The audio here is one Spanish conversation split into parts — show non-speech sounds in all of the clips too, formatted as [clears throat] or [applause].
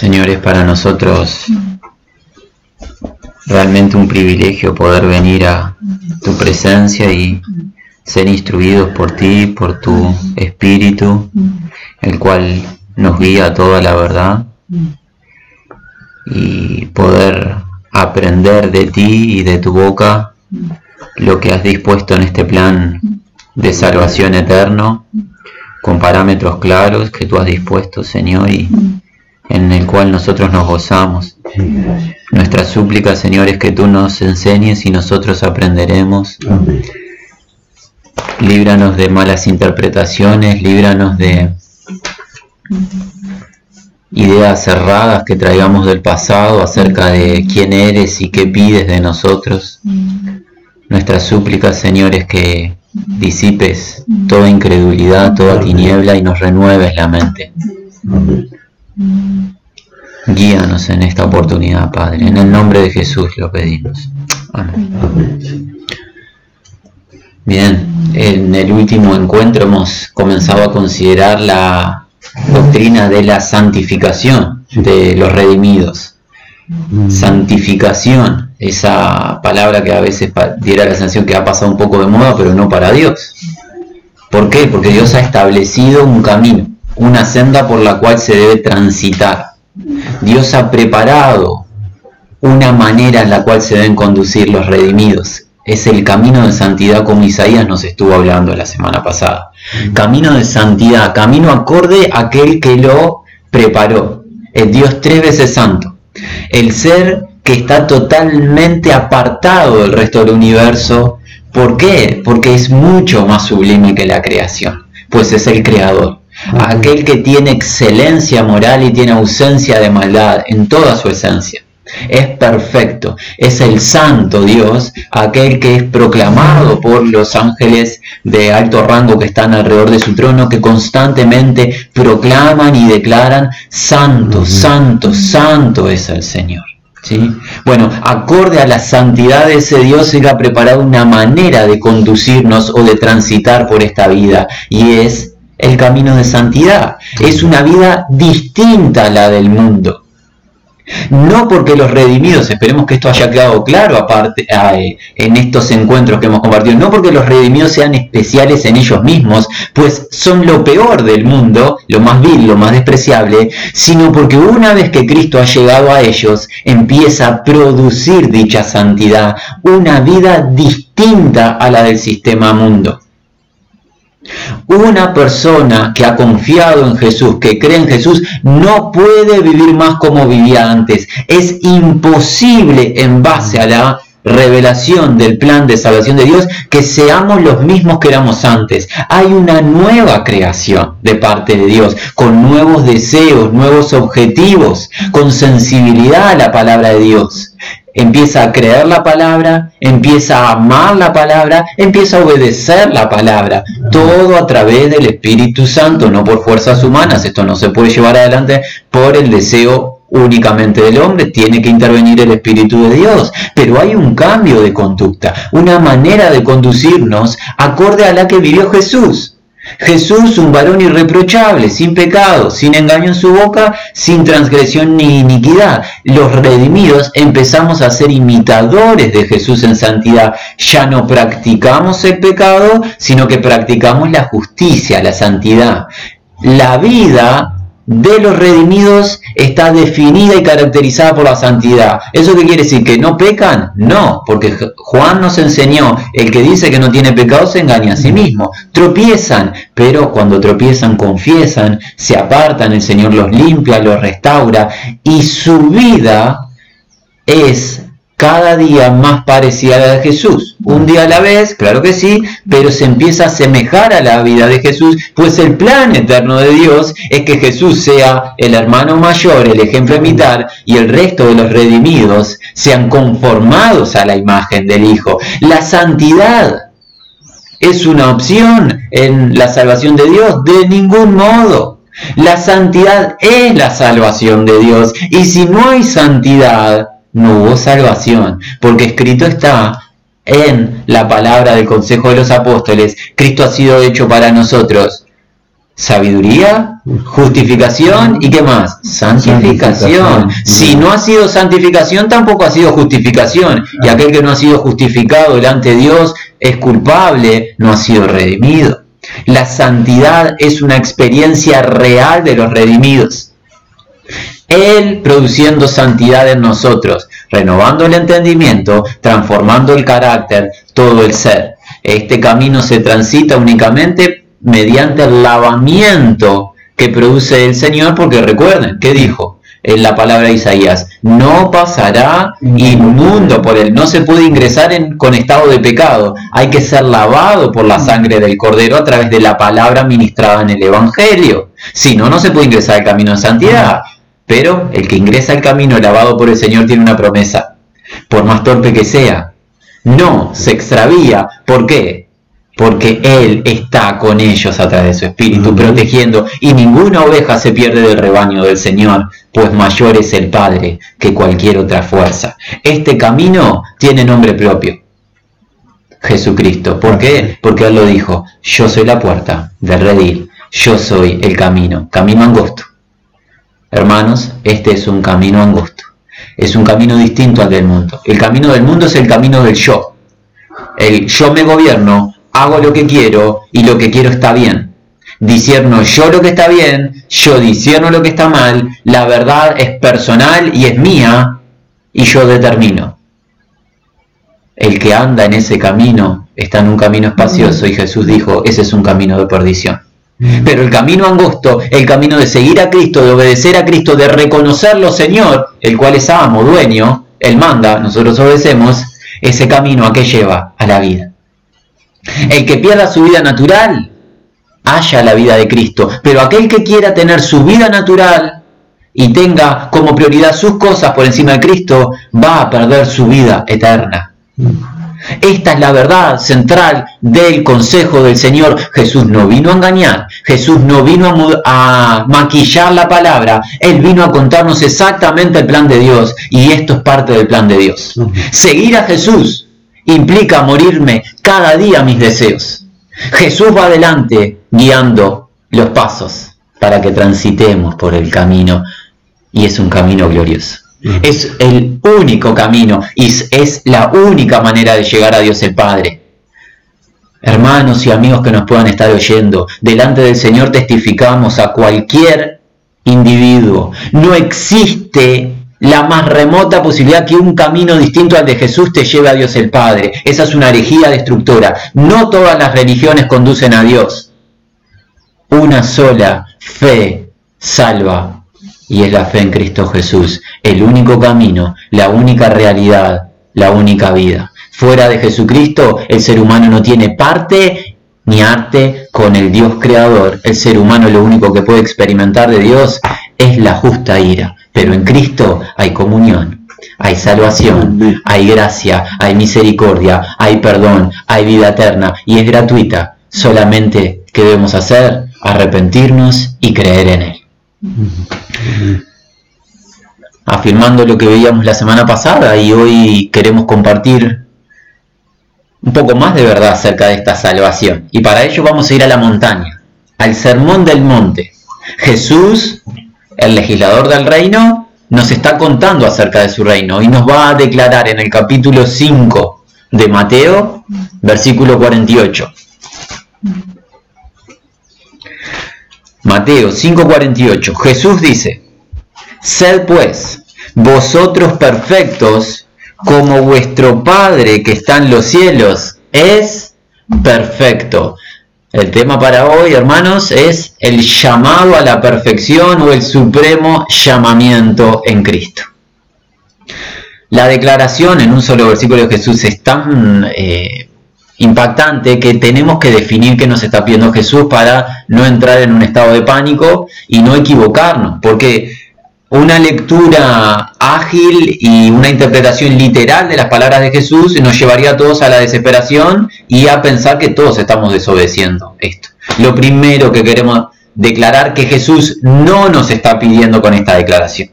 Señor, es para nosotros realmente un privilegio poder venir a tu presencia y ser instruidos por ti, por tu Espíritu, el cual nos guía a toda la verdad y poder aprender de ti y de tu boca lo que has dispuesto en este plan de salvación eterno, con parámetros claros que tú has dispuesto, Señor, y en el cual nosotros nos gozamos. Nuestra súplica, Señor, es que tú nos enseñes y nosotros aprenderemos. Líbranos de malas interpretaciones, líbranos de ideas cerradas que traigamos del pasado acerca de quién eres y qué pides de nosotros. Nuestra súplica, Señor, es que disipes toda incredulidad, toda tiniebla y nos renueves la mente. Guíanos en esta oportunidad, Padre. En el nombre de Jesús lo pedimos. Amén. Bien, en el último encuentro hemos comenzado a considerar la doctrina de la santificación de los redimidos. Santificación, esa palabra que a veces diera la sensación que ha pasado un poco de moda, pero no para Dios. ¿Por qué? Porque Dios ha establecido un camino, una senda por la cual se debe transitar. Dios ha preparado una manera en la cual se deben conducir los redimidos. Es el camino de santidad como Isaías nos estuvo hablando la semana pasada. Camino de santidad, camino acorde a aquel que lo preparó. El Dios tres veces santo. El ser que está totalmente apartado del resto del universo. ¿Por qué? Porque es mucho más sublime que la creación. Pues es el creador. Aquel que tiene excelencia moral y tiene ausencia de maldad en toda su esencia es perfecto, es el santo Dios, aquel que es proclamado por los ángeles de alto rango que están alrededor de su trono, que constantemente proclaman y declaran, santo, santo, santo es el Señor. ¿Sí? Bueno, acorde a la santidad de ese Dios, Él ha preparado una manera de conducirnos o de transitar por esta vida, y es el camino de santidad. Es una vida distinta a la del mundo. No porque los redimidos, esperemos que esto haya quedado claro aparte en estos encuentros que hemos compartido, no porque los redimidos sean especiales en ellos mismos, pues son lo peor del mundo, lo más vil, lo más despreciable, sino porque una vez que Cristo ha llegado a ellos, empieza a producir dicha santidad, una vida distinta a la del sistema mundo. Una persona que ha confiado en Jesús, que cree en Jesús, no puede vivir más como vivía antes. Es imposible en base a la revelación del plan de salvación de Dios que seamos los mismos que éramos antes. Hay una nueva creación de parte de Dios, con nuevos deseos, nuevos objetivos, con sensibilidad a la palabra de Dios empieza a creer la palabra, empieza a amar la palabra, empieza a obedecer la palabra. Todo a través del Espíritu Santo, no por fuerzas humanas. Esto no se puede llevar adelante por el deseo únicamente del hombre, tiene que intervenir el Espíritu de Dios. Pero hay un cambio de conducta, una manera de conducirnos acorde a la que vivió Jesús. Jesús, un varón irreprochable, sin pecado, sin engaño en su boca, sin transgresión ni iniquidad. Los redimidos empezamos a ser imitadores de Jesús en santidad. Ya no practicamos el pecado, sino que practicamos la justicia, la santidad. La vida de los redimidos está definida y caracterizada por la santidad. ¿Eso qué quiere decir? ¿Que no pecan? No, porque Juan nos enseñó, el que dice que no tiene pecado se engaña a sí mismo. Tropiezan, pero cuando tropiezan confiesan, se apartan, el Señor los limpia, los restaura y su vida es cada día más parecida a la de Jesús. Un día a la vez, claro que sí, pero se empieza a asemejar a la vida de Jesús, pues el plan eterno de Dios es que Jesús sea el hermano mayor, el ejemplo a imitar, y el resto de los redimidos sean conformados a la imagen del Hijo. La santidad es una opción en la salvación de Dios, de ningún modo. La santidad es la salvación de Dios, y si no hay santidad, no hubo salvación, porque escrito está en la palabra del consejo de los apóstoles, Cristo ha sido hecho para nosotros Sabiduría, justificación y qué más? Santificación. Si no ha sido santificación, tampoco ha sido justificación. Y aquel que no ha sido justificado delante de Dios es culpable, no ha sido redimido. La santidad es una experiencia real de los redimidos. Él produciendo santidad en nosotros, renovando el entendimiento, transformando el carácter, todo el ser. Este camino se transita únicamente mediante el lavamiento que produce el Señor, porque recuerden, ¿qué dijo? En la palabra de Isaías, no pasará inmundo por él, no se puede ingresar en, con estado de pecado, hay que ser lavado por la sangre del Cordero a través de la palabra ministrada en el Evangelio, si no, no se puede ingresar al camino de santidad, pero el que ingresa al camino lavado por el Señor tiene una promesa, por más torpe que sea, no se extravía, ¿por qué? porque Él está con ellos a través de su espíritu, protegiendo, y ninguna oveja se pierde del rebaño del Señor, pues mayor es el Padre que cualquier otra fuerza. Este camino tiene nombre propio, Jesucristo. ¿Por qué? Porque Él lo dijo, yo soy la puerta del redil, yo soy el camino, camino angosto. Hermanos, este es un camino angosto, es un camino distinto al del mundo. El camino del mundo es el camino del yo. El yo me gobierno hago lo que quiero y lo que quiero está bien. Disierno yo lo que está bien, yo disierno lo que está mal, la verdad es personal y es mía y yo determino. El que anda en ese camino está en un camino espacioso y Jesús dijo, ese es un camino de perdición. Pero el camino angosto, el camino de seguir a Cristo, de obedecer a Cristo, de reconocerlo Señor, el cual es amo, dueño, Él manda, nosotros obedecemos, ese camino a qué lleva? A la vida. El que pierda su vida natural, haya la vida de Cristo. Pero aquel que quiera tener su vida natural y tenga como prioridad sus cosas por encima de Cristo, va a perder su vida eterna. Esta es la verdad central del consejo del Señor. Jesús no vino a engañar, Jesús no vino a, maquillar la palabra, Él vino a contarnos exactamente el plan de Dios y esto es parte del plan de Dios. Seguir a Jesús implica morirme cada día mis deseos. Jesús va adelante guiando los pasos para que transitemos por el camino y es un camino glorioso. Es el único camino y es la única manera de llegar a Dios el Padre. Hermanos y amigos que nos puedan estar oyendo, delante del Señor testificamos a cualquier individuo. No existe la más remota posibilidad que un camino distinto al de Jesús te lleve a Dios el Padre. Esa es una herejía destructora. No todas las religiones conducen a Dios. Una sola fe salva y es la fe en Cristo Jesús. El único camino, la única realidad, la única vida. Fuera de Jesucristo, el ser humano no tiene parte ni arte con el Dios creador. El ser humano lo único que puede experimentar de Dios es la justa ira pero en Cristo hay comunión, hay salvación, hay gracia, hay misericordia, hay perdón, hay vida eterna y es gratuita. Solamente que debemos hacer arrepentirnos y creer en Él. Afirmando lo que veíamos la semana pasada y hoy queremos compartir un poco más de verdad acerca de esta salvación. Y para ello vamos a ir a la montaña, al sermón del monte. Jesús el legislador del reino, nos está contando acerca de su reino y nos va a declarar en el capítulo 5 de Mateo, versículo 48. Mateo 5:48. Jesús dice, Sed pues vosotros perfectos como vuestro Padre que está en los cielos es perfecto. El tema para hoy, hermanos, es el llamado a la perfección o el supremo llamamiento en Cristo. La declaración en un solo versículo de Jesús es tan eh, impactante que tenemos que definir qué nos está pidiendo Jesús para no entrar en un estado de pánico y no equivocarnos, porque una lectura ágil y una interpretación literal de las palabras de Jesús nos llevaría a todos a la desesperación y a pensar que todos estamos desobedeciendo esto. Lo primero que queremos declarar que Jesús no nos está pidiendo con esta declaración.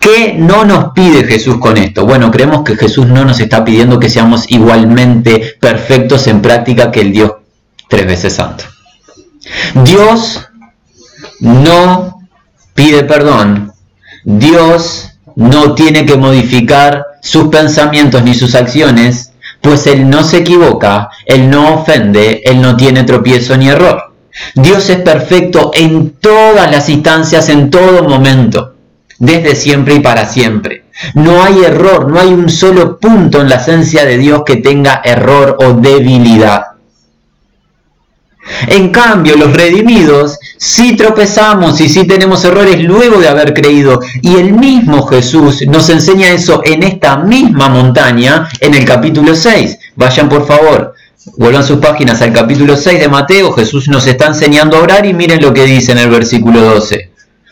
¿Qué no nos pide Jesús con esto? Bueno, creemos que Jesús no nos está pidiendo que seamos igualmente perfectos en práctica que el Dios tres veces santo. Dios no pide perdón, Dios no tiene que modificar sus pensamientos ni sus acciones, pues Él no se equivoca, Él no ofende, Él no tiene tropiezo ni error. Dios es perfecto en todas las instancias, en todo momento, desde siempre y para siempre. No hay error, no hay un solo punto en la esencia de Dios que tenga error o debilidad. En cambio, los redimidos sí tropezamos y sí tenemos errores luego de haber creído. Y el mismo Jesús nos enseña eso en esta misma montaña en el capítulo 6. Vayan por favor, vuelvan sus páginas al capítulo 6 de Mateo. Jesús nos está enseñando a orar y miren lo que dice en el versículo 12.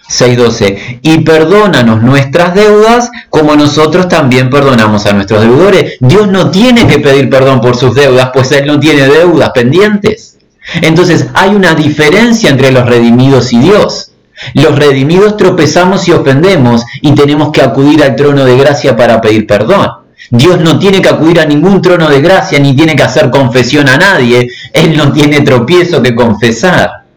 6.12. Y perdónanos nuestras deudas como nosotros también perdonamos a nuestros deudores. Dios no tiene que pedir perdón por sus deudas, pues Él no tiene deudas pendientes. Entonces hay una diferencia entre los redimidos y Dios. Los redimidos tropezamos y ofendemos y tenemos que acudir al trono de gracia para pedir perdón. Dios no tiene que acudir a ningún trono de gracia ni tiene que hacer confesión a nadie. Él no tiene tropiezo que confesar.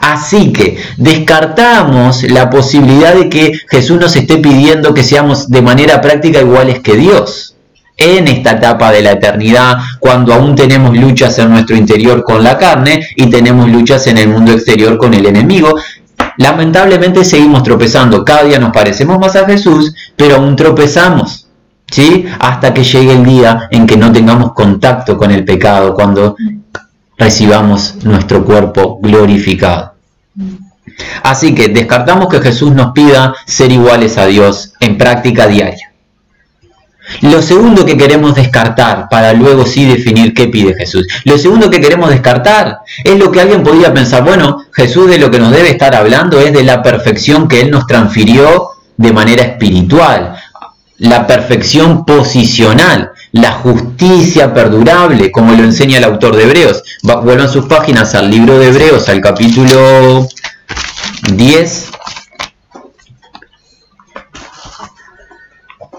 Así que descartamos la posibilidad de que Jesús nos esté pidiendo que seamos de manera práctica iguales que Dios en esta etapa de la eternidad, cuando aún tenemos luchas en nuestro interior con la carne y tenemos luchas en el mundo exterior con el enemigo. Lamentablemente seguimos tropezando, cada día nos parecemos más a Jesús, pero aún tropezamos, ¿sí? Hasta que llegue el día en que no tengamos contacto con el pecado, cuando recibamos nuestro cuerpo glorificado. Así que descartamos que Jesús nos pida ser iguales a Dios en práctica diaria. Lo segundo que queremos descartar para luego sí definir qué pide Jesús. Lo segundo que queremos descartar es lo que alguien podría pensar, bueno, Jesús de lo que nos debe estar hablando es de la perfección que Él nos transfirió de manera espiritual, la perfección posicional, la justicia perdurable, como lo enseña el autor de Hebreos. Vuelvan sus páginas al libro de Hebreos, al capítulo 10,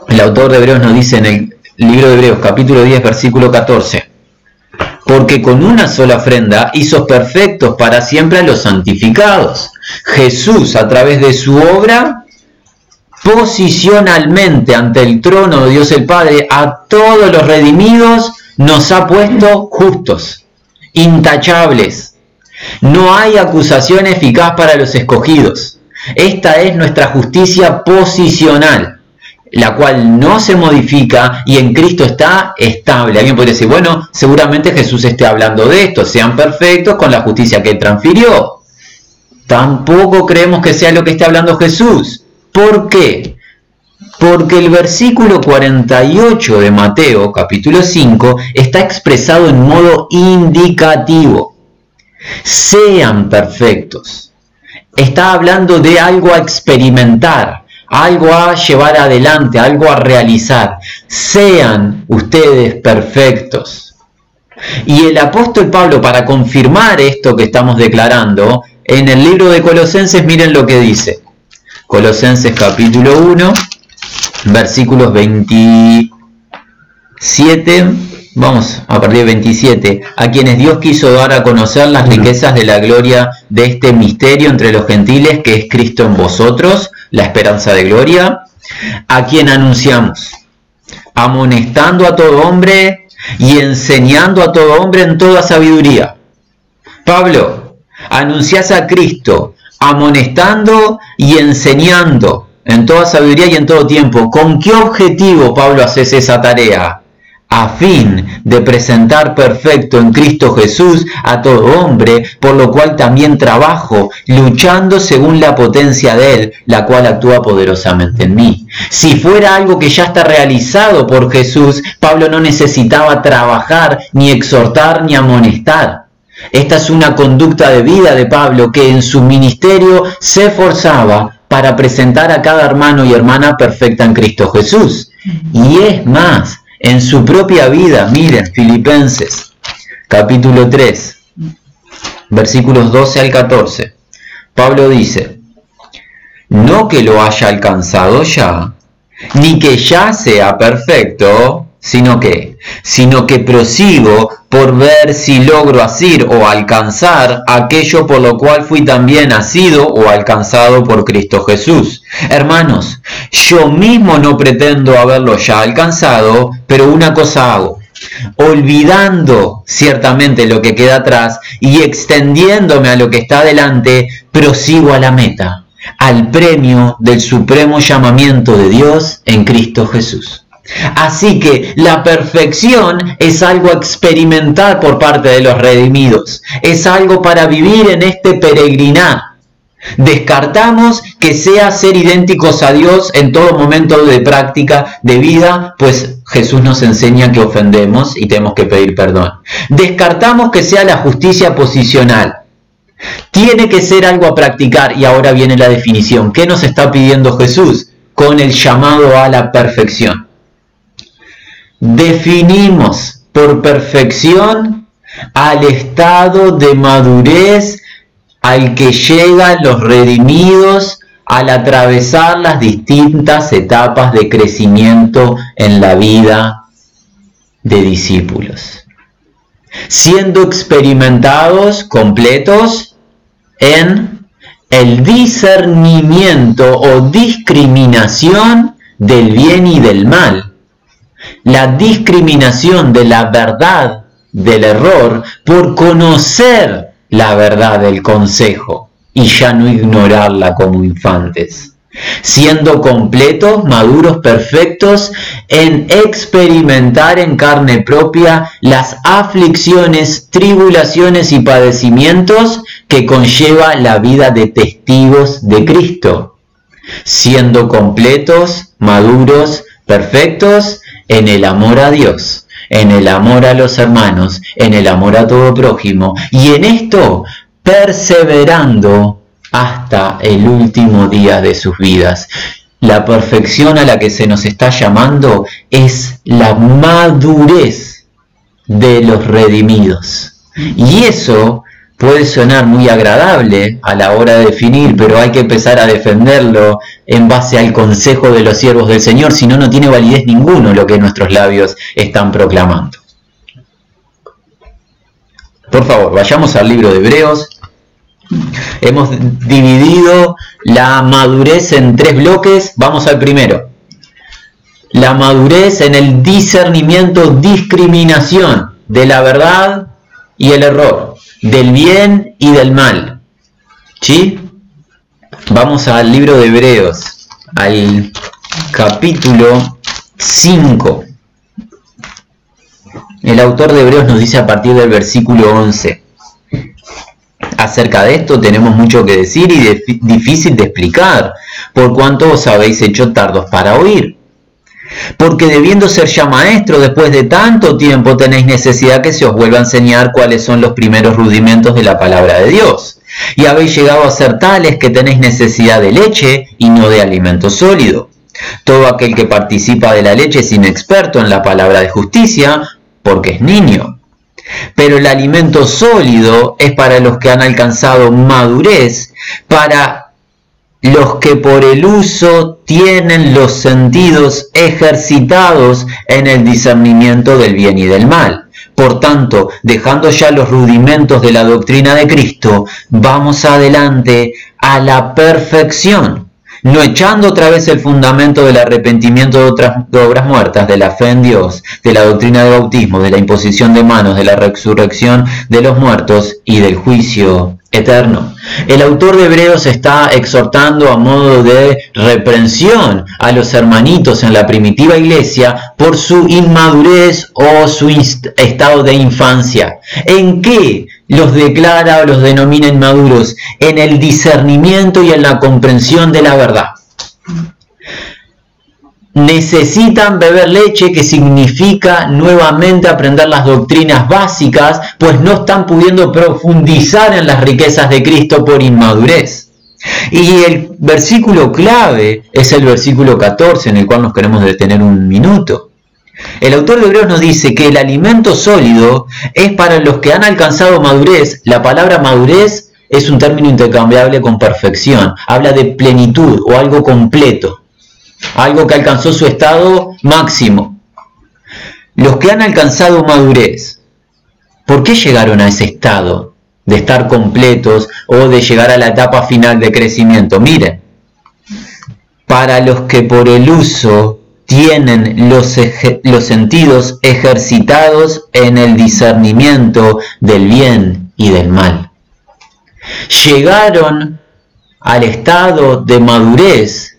El autor de Hebreos nos dice en el libro de Hebreos capítulo 10 versículo 14, porque con una sola ofrenda hizo perfectos para siempre a los santificados. Jesús a través de su obra posicionalmente ante el trono de Dios el Padre a todos los redimidos nos ha puesto justos, intachables. No hay acusación eficaz para los escogidos. Esta es nuestra justicia posicional la cual no se modifica y en Cristo está estable. Alguien puede decir, bueno, seguramente Jesús esté hablando de esto, sean perfectos con la justicia que transfirió. Tampoco creemos que sea lo que está hablando Jesús. ¿Por qué? Porque el versículo 48 de Mateo, capítulo 5, está expresado en modo indicativo. Sean perfectos. Está hablando de algo a experimentar, algo a llevar adelante, algo a realizar. Sean ustedes perfectos. Y el apóstol Pablo, para confirmar esto que estamos declarando, en el libro de Colosenses, miren lo que dice. Colosenses capítulo 1, versículos 27, vamos a partir de 27, a quienes Dios quiso dar a conocer las riquezas de la gloria de este misterio entre los gentiles que es Cristo en vosotros, la esperanza de gloria, a quien anunciamos, amonestando a todo hombre y enseñando a todo hombre en toda sabiduría. Pablo, anuncias a Cristo, amonestando y enseñando en toda sabiduría y en todo tiempo. ¿Con qué objetivo, Pablo, haces esa tarea? a fin de presentar perfecto en Cristo Jesús a todo hombre, por lo cual también trabajo, luchando según la potencia de Él, la cual actúa poderosamente en mí. Si fuera algo que ya está realizado por Jesús, Pablo no necesitaba trabajar, ni exhortar, ni amonestar. Esta es una conducta de vida de Pablo que en su ministerio se esforzaba para presentar a cada hermano y hermana perfecta en Cristo Jesús. Y es más, en su propia vida. Miren, Filipenses, capítulo 3, versículos 12 al 14. Pablo dice, no que lo haya alcanzado ya, ni que ya sea perfecto, sino que, sino que prosigo por ver si logro asir o alcanzar aquello por lo cual fui también nacido o alcanzado por Cristo Jesús. Hermanos, yo mismo no pretendo haberlo ya alcanzado, pero una cosa hago, olvidando ciertamente lo que queda atrás y extendiéndome a lo que está adelante, prosigo a la meta, al premio del supremo llamamiento de Dios en Cristo Jesús. Así que la perfección es algo experimental por parte de los redimidos, es algo para vivir en este peregrinar. Descartamos que sea ser idénticos a Dios en todo momento de práctica de vida, pues Jesús nos enseña que ofendemos y tenemos que pedir perdón. Descartamos que sea la justicia posicional. Tiene que ser algo a practicar y ahora viene la definición. ¿Qué nos está pidiendo Jesús con el llamado a la perfección? Definimos por perfección al estado de madurez al que llegan los redimidos al atravesar las distintas etapas de crecimiento en la vida de discípulos, siendo experimentados completos en el discernimiento o discriminación del bien y del mal la discriminación de la verdad del error por conocer la verdad del consejo y ya no ignorarla como infantes, siendo completos, maduros, perfectos en experimentar en carne propia las aflicciones, tribulaciones y padecimientos que conlleva la vida de testigos de Cristo, siendo completos, maduros, perfectos en el amor a Dios, en el amor a los hermanos, en el amor a todo prójimo, y en esto perseverando hasta el último día de sus vidas. La perfección a la que se nos está llamando es la madurez de los redimidos. Y eso puede sonar muy agradable a la hora de definir, pero hay que empezar a defenderlo en base al consejo de los siervos del Señor, si no, no tiene validez ninguno lo que nuestros labios están proclamando. Por favor, vayamos al libro de Hebreos. Hemos dividido la madurez en tres bloques. Vamos al primero. La madurez en el discernimiento, discriminación de la verdad y el error del bien y del mal. ¿Sí? Vamos al libro de Hebreos, al capítulo 5. El autor de Hebreos nos dice a partir del versículo 11. Acerca de esto tenemos mucho que decir y difícil de explicar, por cuanto os habéis hecho tardos para oír. Porque debiendo ser ya maestro después de tanto tiempo tenéis necesidad que se os vuelva a enseñar cuáles son los primeros rudimentos de la palabra de Dios. Y habéis llegado a ser tales que tenéis necesidad de leche y no de alimento sólido. Todo aquel que participa de la leche es inexperto en la palabra de justicia porque es niño. Pero el alimento sólido es para los que han alcanzado madurez, para los que por el uso tienen los sentidos ejercitados en el discernimiento del bien y del mal. Por tanto, dejando ya los rudimentos de la doctrina de Cristo, vamos adelante a la perfección no echando otra vez el fundamento del arrepentimiento de otras obras muertas, de la fe en Dios, de la doctrina del bautismo, de la imposición de manos, de la resurrección de los muertos y del juicio eterno. El autor de Hebreos está exhortando a modo de reprensión a los hermanitos en la primitiva iglesia por su inmadurez o su estado de infancia. ¿En qué los declara o los denomina inmaduros? En el discernimiento y en la comprensión de la verdad necesitan beber leche, que significa nuevamente aprender las doctrinas básicas, pues no están pudiendo profundizar en las riquezas de Cristo por inmadurez. Y el versículo clave es el versículo 14, en el cual nos queremos detener un minuto. El autor de Hebreos nos dice que el alimento sólido es para los que han alcanzado madurez. La palabra madurez es un término intercambiable con perfección. Habla de plenitud o algo completo algo que alcanzó su estado máximo. los que han alcanzado madurez, ¿por qué llegaron a ese estado de estar completos o de llegar a la etapa final de crecimiento? Miren, para los que por el uso tienen los, los sentidos ejercitados en el discernimiento del bien y del mal. Llegaron al estado de madurez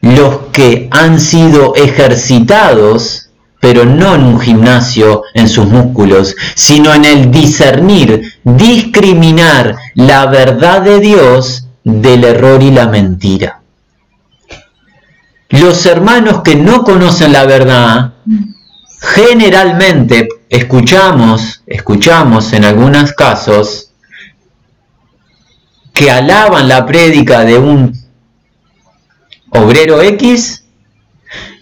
los que han sido ejercitados, pero no en un gimnasio en sus músculos, sino en el discernir, discriminar la verdad de Dios del error y la mentira. Los hermanos que no conocen la verdad, generalmente escuchamos, escuchamos en algunos casos, que alaban la prédica de un obrero X,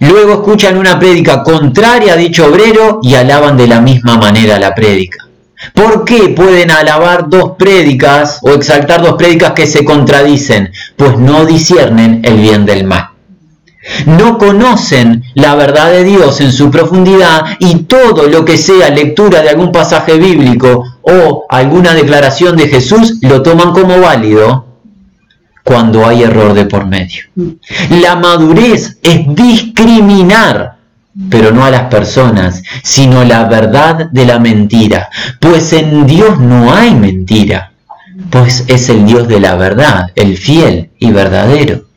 luego escuchan una prédica contraria a dicho obrero y alaban de la misma manera la prédica. ¿Por qué pueden alabar dos prédicas o exaltar dos prédicas que se contradicen? Pues no disciernen el bien del mal. No conocen la verdad de Dios en su profundidad y todo lo que sea lectura de algún pasaje bíblico o alguna declaración de Jesús lo toman como válido cuando hay error de por medio. La madurez es discriminar, pero no a las personas, sino la verdad de la mentira. Pues en Dios no hay mentira, pues es el Dios de la verdad, el fiel y verdadero.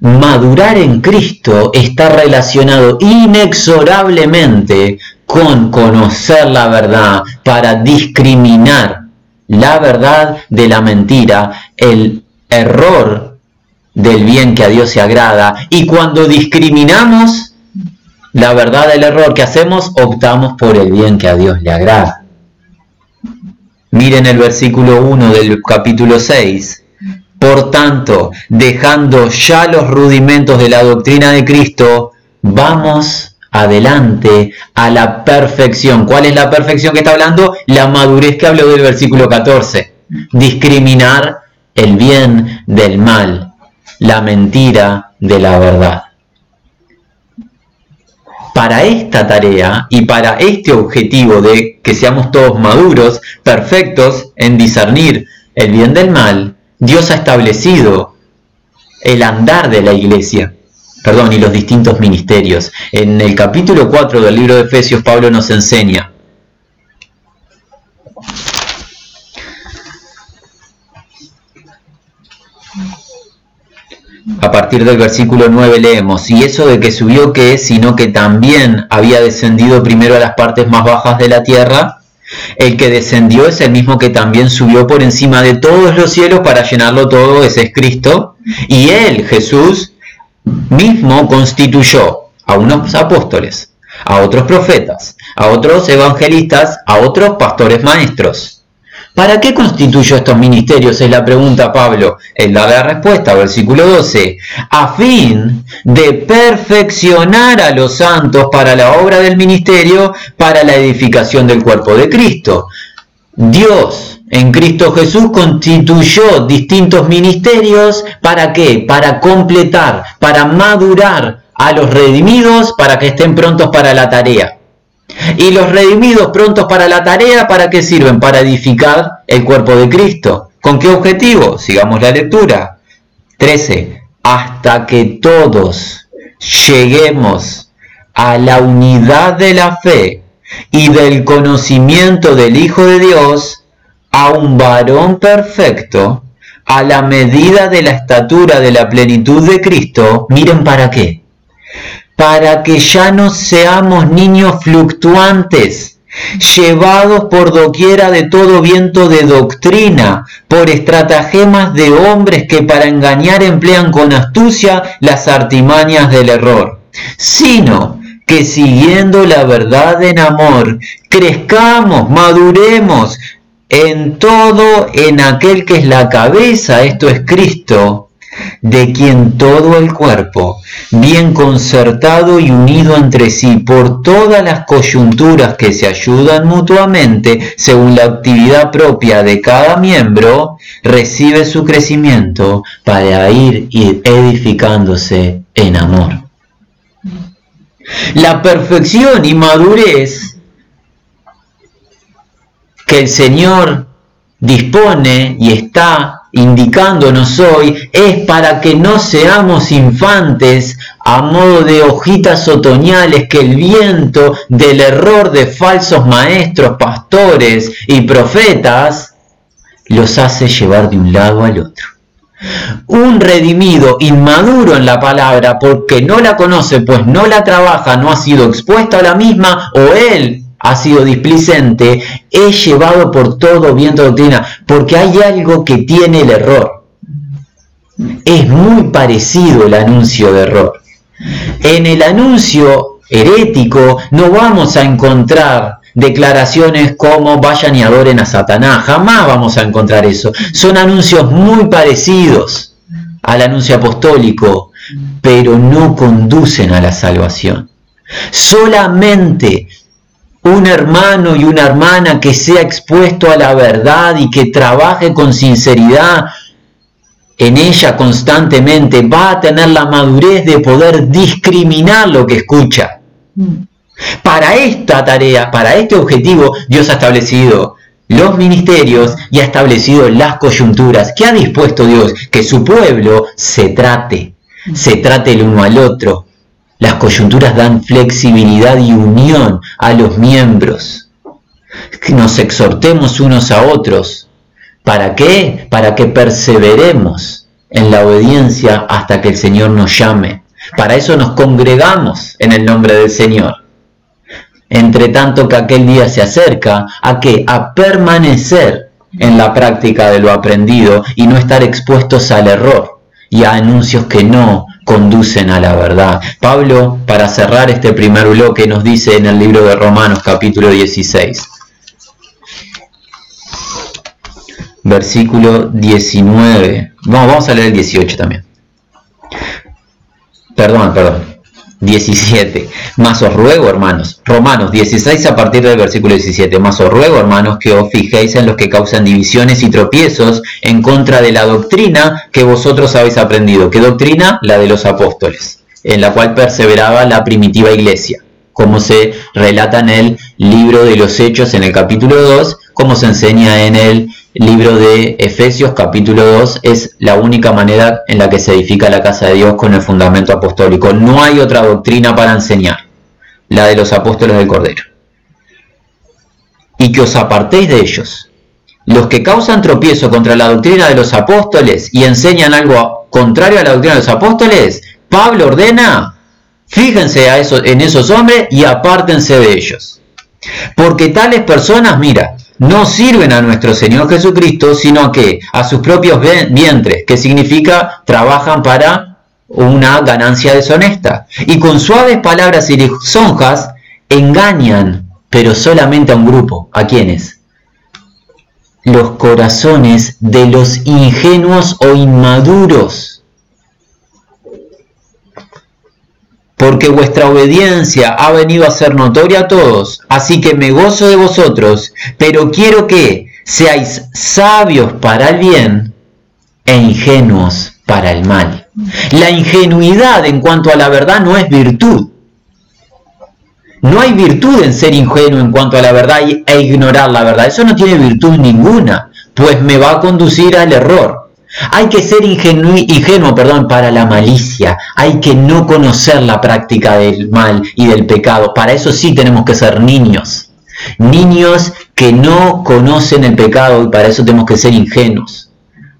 Madurar en Cristo está relacionado inexorablemente con conocer la verdad para discriminar la verdad de la mentira, el error del bien que a Dios se agrada. Y cuando discriminamos la verdad del error que hacemos, optamos por el bien que a Dios le agrada. Miren el versículo 1 del capítulo 6. Por tanto, dejando ya los rudimentos de la doctrina de Cristo, vamos adelante a la perfección. ¿Cuál es la perfección que está hablando? La madurez que habló del versículo 14. Discriminar el bien del mal, la mentira de la verdad. Para esta tarea y para este objetivo de que seamos todos maduros, perfectos en discernir el bien del mal, Dios ha establecido el andar de la iglesia, perdón, y los distintos ministerios. En el capítulo 4 del libro de Efesios, Pablo nos enseña. A partir del versículo 9 leemos, y eso de que subió que, sino que también había descendido primero a las partes más bajas de la tierra, el que descendió es el mismo que también subió por encima de todos los cielos para llenarlo todo, ese es Cristo. Y él, Jesús, mismo constituyó a unos apóstoles, a otros profetas, a otros evangelistas, a otros pastores maestros ¿Para qué constituyó estos ministerios? Es la pregunta Pablo. Él da la respuesta, versículo 12. A fin de perfeccionar a los santos para la obra del ministerio, para la edificación del cuerpo de Cristo. Dios en Cristo Jesús constituyó distintos ministerios. ¿Para qué? Para completar, para madurar a los redimidos para que estén prontos para la tarea. Y los redimidos prontos para la tarea, ¿para qué sirven? Para edificar el cuerpo de Cristo. ¿Con qué objetivo? Sigamos la lectura. 13. Hasta que todos lleguemos a la unidad de la fe y del conocimiento del Hijo de Dios, a un varón perfecto, a la medida de la estatura de la plenitud de Cristo, miren para qué para que ya no seamos niños fluctuantes, llevados por doquiera de todo viento de doctrina, por estratagemas de hombres que para engañar emplean con astucia las artimañas del error, sino que siguiendo la verdad en amor, crezcamos, maduremos en todo en aquel que es la cabeza, esto es Cristo, de quien todo el cuerpo, bien concertado y unido entre sí por todas las coyunturas que se ayudan mutuamente según la actividad propia de cada miembro, recibe su crecimiento para ir edificándose en amor. La perfección y madurez que el Señor dispone y está indicándonos hoy es para que no seamos infantes a modo de hojitas otoñales que el viento del error de falsos maestros, pastores y profetas los hace llevar de un lado al otro. Un redimido inmaduro en la palabra porque no la conoce, pues no la trabaja, no ha sido expuesto a la misma o él ha sido displicente, es llevado por todo viento doctrina, porque hay algo que tiene el error. Es muy parecido el anuncio de error. En el anuncio herético no vamos a encontrar declaraciones como vayan y adoren a Satanás, jamás vamos a encontrar eso. Son anuncios muy parecidos al anuncio apostólico, pero no conducen a la salvación. Solamente un hermano y una hermana que sea expuesto a la verdad y que trabaje con sinceridad en ella constantemente, va a tener la madurez de poder discriminar lo que escucha. Para esta tarea, para este objetivo, Dios ha establecido los ministerios y ha establecido las coyunturas. ¿Qué ha dispuesto Dios? Que su pueblo se trate, se trate el uno al otro, las coyunturas dan flexibilidad y unión a los miembros. Nos exhortemos unos a otros. ¿Para qué? Para que perseveremos en la obediencia hasta que el Señor nos llame. Para eso nos congregamos en el nombre del Señor. Entre tanto que aquel día se acerca, ¿a qué? A permanecer en la práctica de lo aprendido y no estar expuestos al error y a anuncios que no conducen a la verdad. Pablo, para cerrar este primer bloque, nos dice en el libro de Romanos capítulo 16, versículo 19. vamos a leer el 18 también. Perdón, perdón. 17. Más os ruego, hermanos, Romanos 16 a partir del versículo 17. Más os ruego, hermanos, que os fijéis en los que causan divisiones y tropiezos en contra de la doctrina que vosotros habéis aprendido. ¿Qué doctrina? La de los apóstoles, en la cual perseveraba la primitiva iglesia, como se relata en el libro de los Hechos en el capítulo 2, como se enseña en el libro de Efesios capítulo 2 es la única manera en la que se edifica la casa de Dios con el fundamento apostólico. No hay otra doctrina para enseñar, la de los apóstoles del Cordero. Y que os apartéis de ellos. Los que causan tropiezo contra la doctrina de los apóstoles y enseñan algo contrario a la doctrina de los apóstoles, Pablo ordena, fíjense en esos hombres y apártense de ellos. Porque tales personas, mira, no sirven a nuestro Señor Jesucristo, sino que a sus propios vientres, que significa trabajan para una ganancia deshonesta. Y con suaves palabras y lisonjas engañan, pero solamente a un grupo. ¿A quiénes? Los corazones de los ingenuos o inmaduros porque vuestra obediencia ha venido a ser notoria a todos, así que me gozo de vosotros, pero quiero que seáis sabios para el bien e ingenuos para el mal. La ingenuidad en cuanto a la verdad no es virtud. No hay virtud en ser ingenuo en cuanto a la verdad e ignorar la verdad. Eso no tiene virtud ninguna, pues me va a conducir al error. Hay que ser ingenuo, perdón, para la malicia. Hay que no conocer la práctica del mal y del pecado. Para eso sí tenemos que ser niños. Niños que no conocen el pecado y para eso tenemos que ser ingenuos.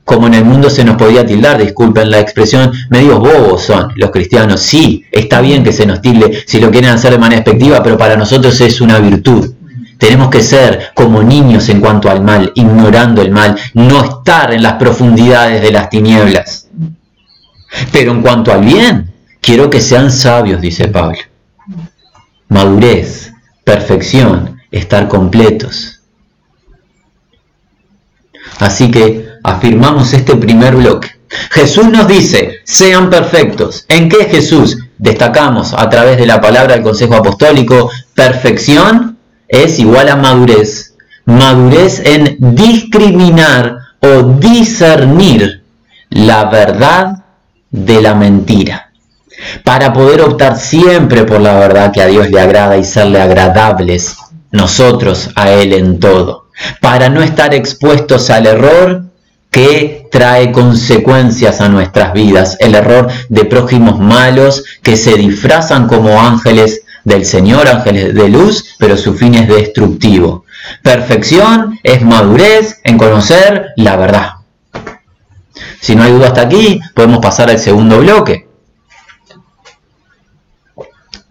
Como en el mundo se nos podía tildar, disculpen la expresión, medio bobos son los cristianos. Sí, está bien que se nos tilde si lo quieren hacer de manera expectiva, pero para nosotros es una virtud. Tenemos que ser como niños en cuanto al mal, ignorando el mal, no estar en las profundidades de las tinieblas. Pero en cuanto al bien, quiero que sean sabios, dice Pablo. Madurez, perfección, estar completos. Así que afirmamos este primer bloque. Jesús nos dice, sean perfectos. ¿En qué Jesús? Destacamos a través de la palabra del Consejo Apostólico, perfección es igual a madurez. Madurez en discriminar o discernir la verdad de la mentira. para poder optar siempre por la verdad que a Dios le agrada y serle agradables nosotros a Él en todo, para no estar expuestos al error que trae consecuencias a nuestras vidas, el error de prójimos malos que se disfrazan como ángeles del Señor, ángeles de luz, pero su fin es destructivo. Perfección es madurez en conocer la verdad. Si no hay duda hasta aquí, podemos pasar al segundo bloque.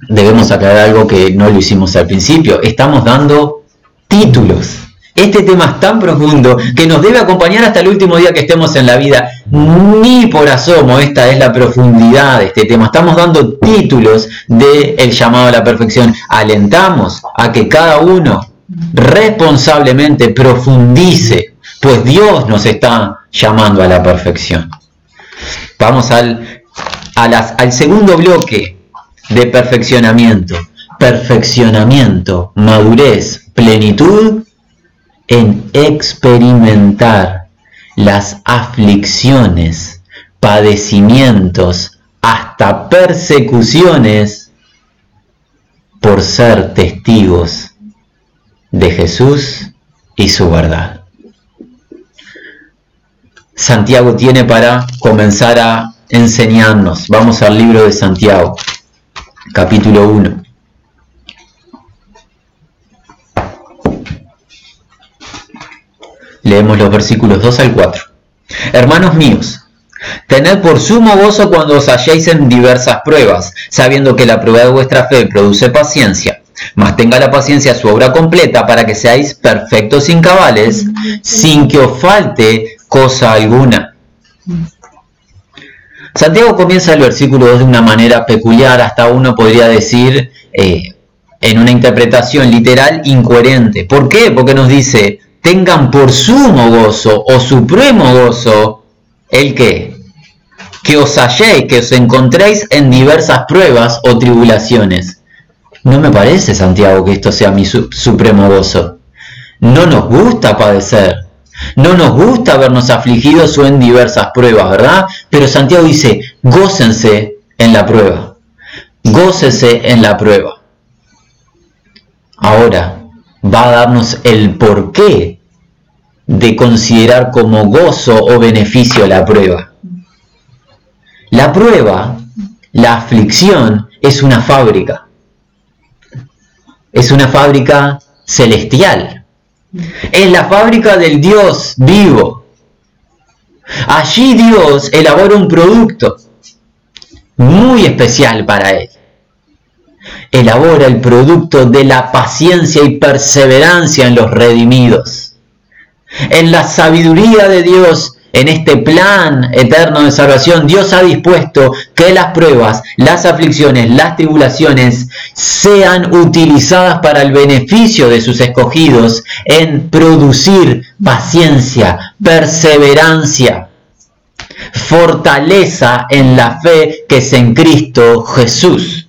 Debemos aclarar algo que no lo hicimos al principio. Estamos dando títulos. Este tema es tan profundo que nos debe acompañar hasta el último día que estemos en la vida. Ni por asomo, esta es la profundidad de este tema. Estamos dando títulos del el llamado a la perfección. Alentamos a que cada uno responsablemente profundice, pues Dios nos está llamando a la perfección. Vamos al segundo bloque de perfeccionamiento. Perfeccionamiento, madurez, plenitud en experimentar las aflicciones, padecimientos, hasta persecuciones por ser testigos de Jesús y su verdad. Santiago tiene para comenzar a enseñarnos. Vamos al libro de Santiago, capítulo 1. Leemos los versículos 2 al 4. Hermanos míos, tened por sumo gozo cuando os halléis en diversas pruebas, sabiendo que la prueba de vuestra fe produce paciencia. Mas tenga la paciencia su obra completa para que seáis perfectos sin cabales, sin que os falte cosa alguna. Santiago comienza el versículo 2 de una manera peculiar, hasta uno podría decir, eh, en una interpretación literal, incoherente. ¿Por qué? Porque nos dice, tengan por sumo gozo o supremo gozo el que que os halléis, que os encontréis en diversas pruebas o tribulaciones. No me parece, Santiago, que esto sea mi supremo gozo. No nos gusta padecer, no nos gusta vernos afligidos o en diversas pruebas, ¿verdad? Pero Santiago dice, gócense en la prueba, gócese en la prueba. Ahora va a darnos el porqué de considerar como gozo o beneficio la prueba. La prueba, la aflicción, es una fábrica. Es una fábrica celestial. Es la fábrica del Dios vivo. Allí Dios elabora un producto muy especial para Él. Elabora el producto de la paciencia y perseverancia en los redimidos en la sabiduría de Dios, en este plan eterno de salvación, Dios ha dispuesto que las pruebas, las aflicciones, las tribulaciones sean utilizadas para el beneficio de sus escogidos en producir paciencia, perseverancia, fortaleza en la fe que es en Cristo Jesús.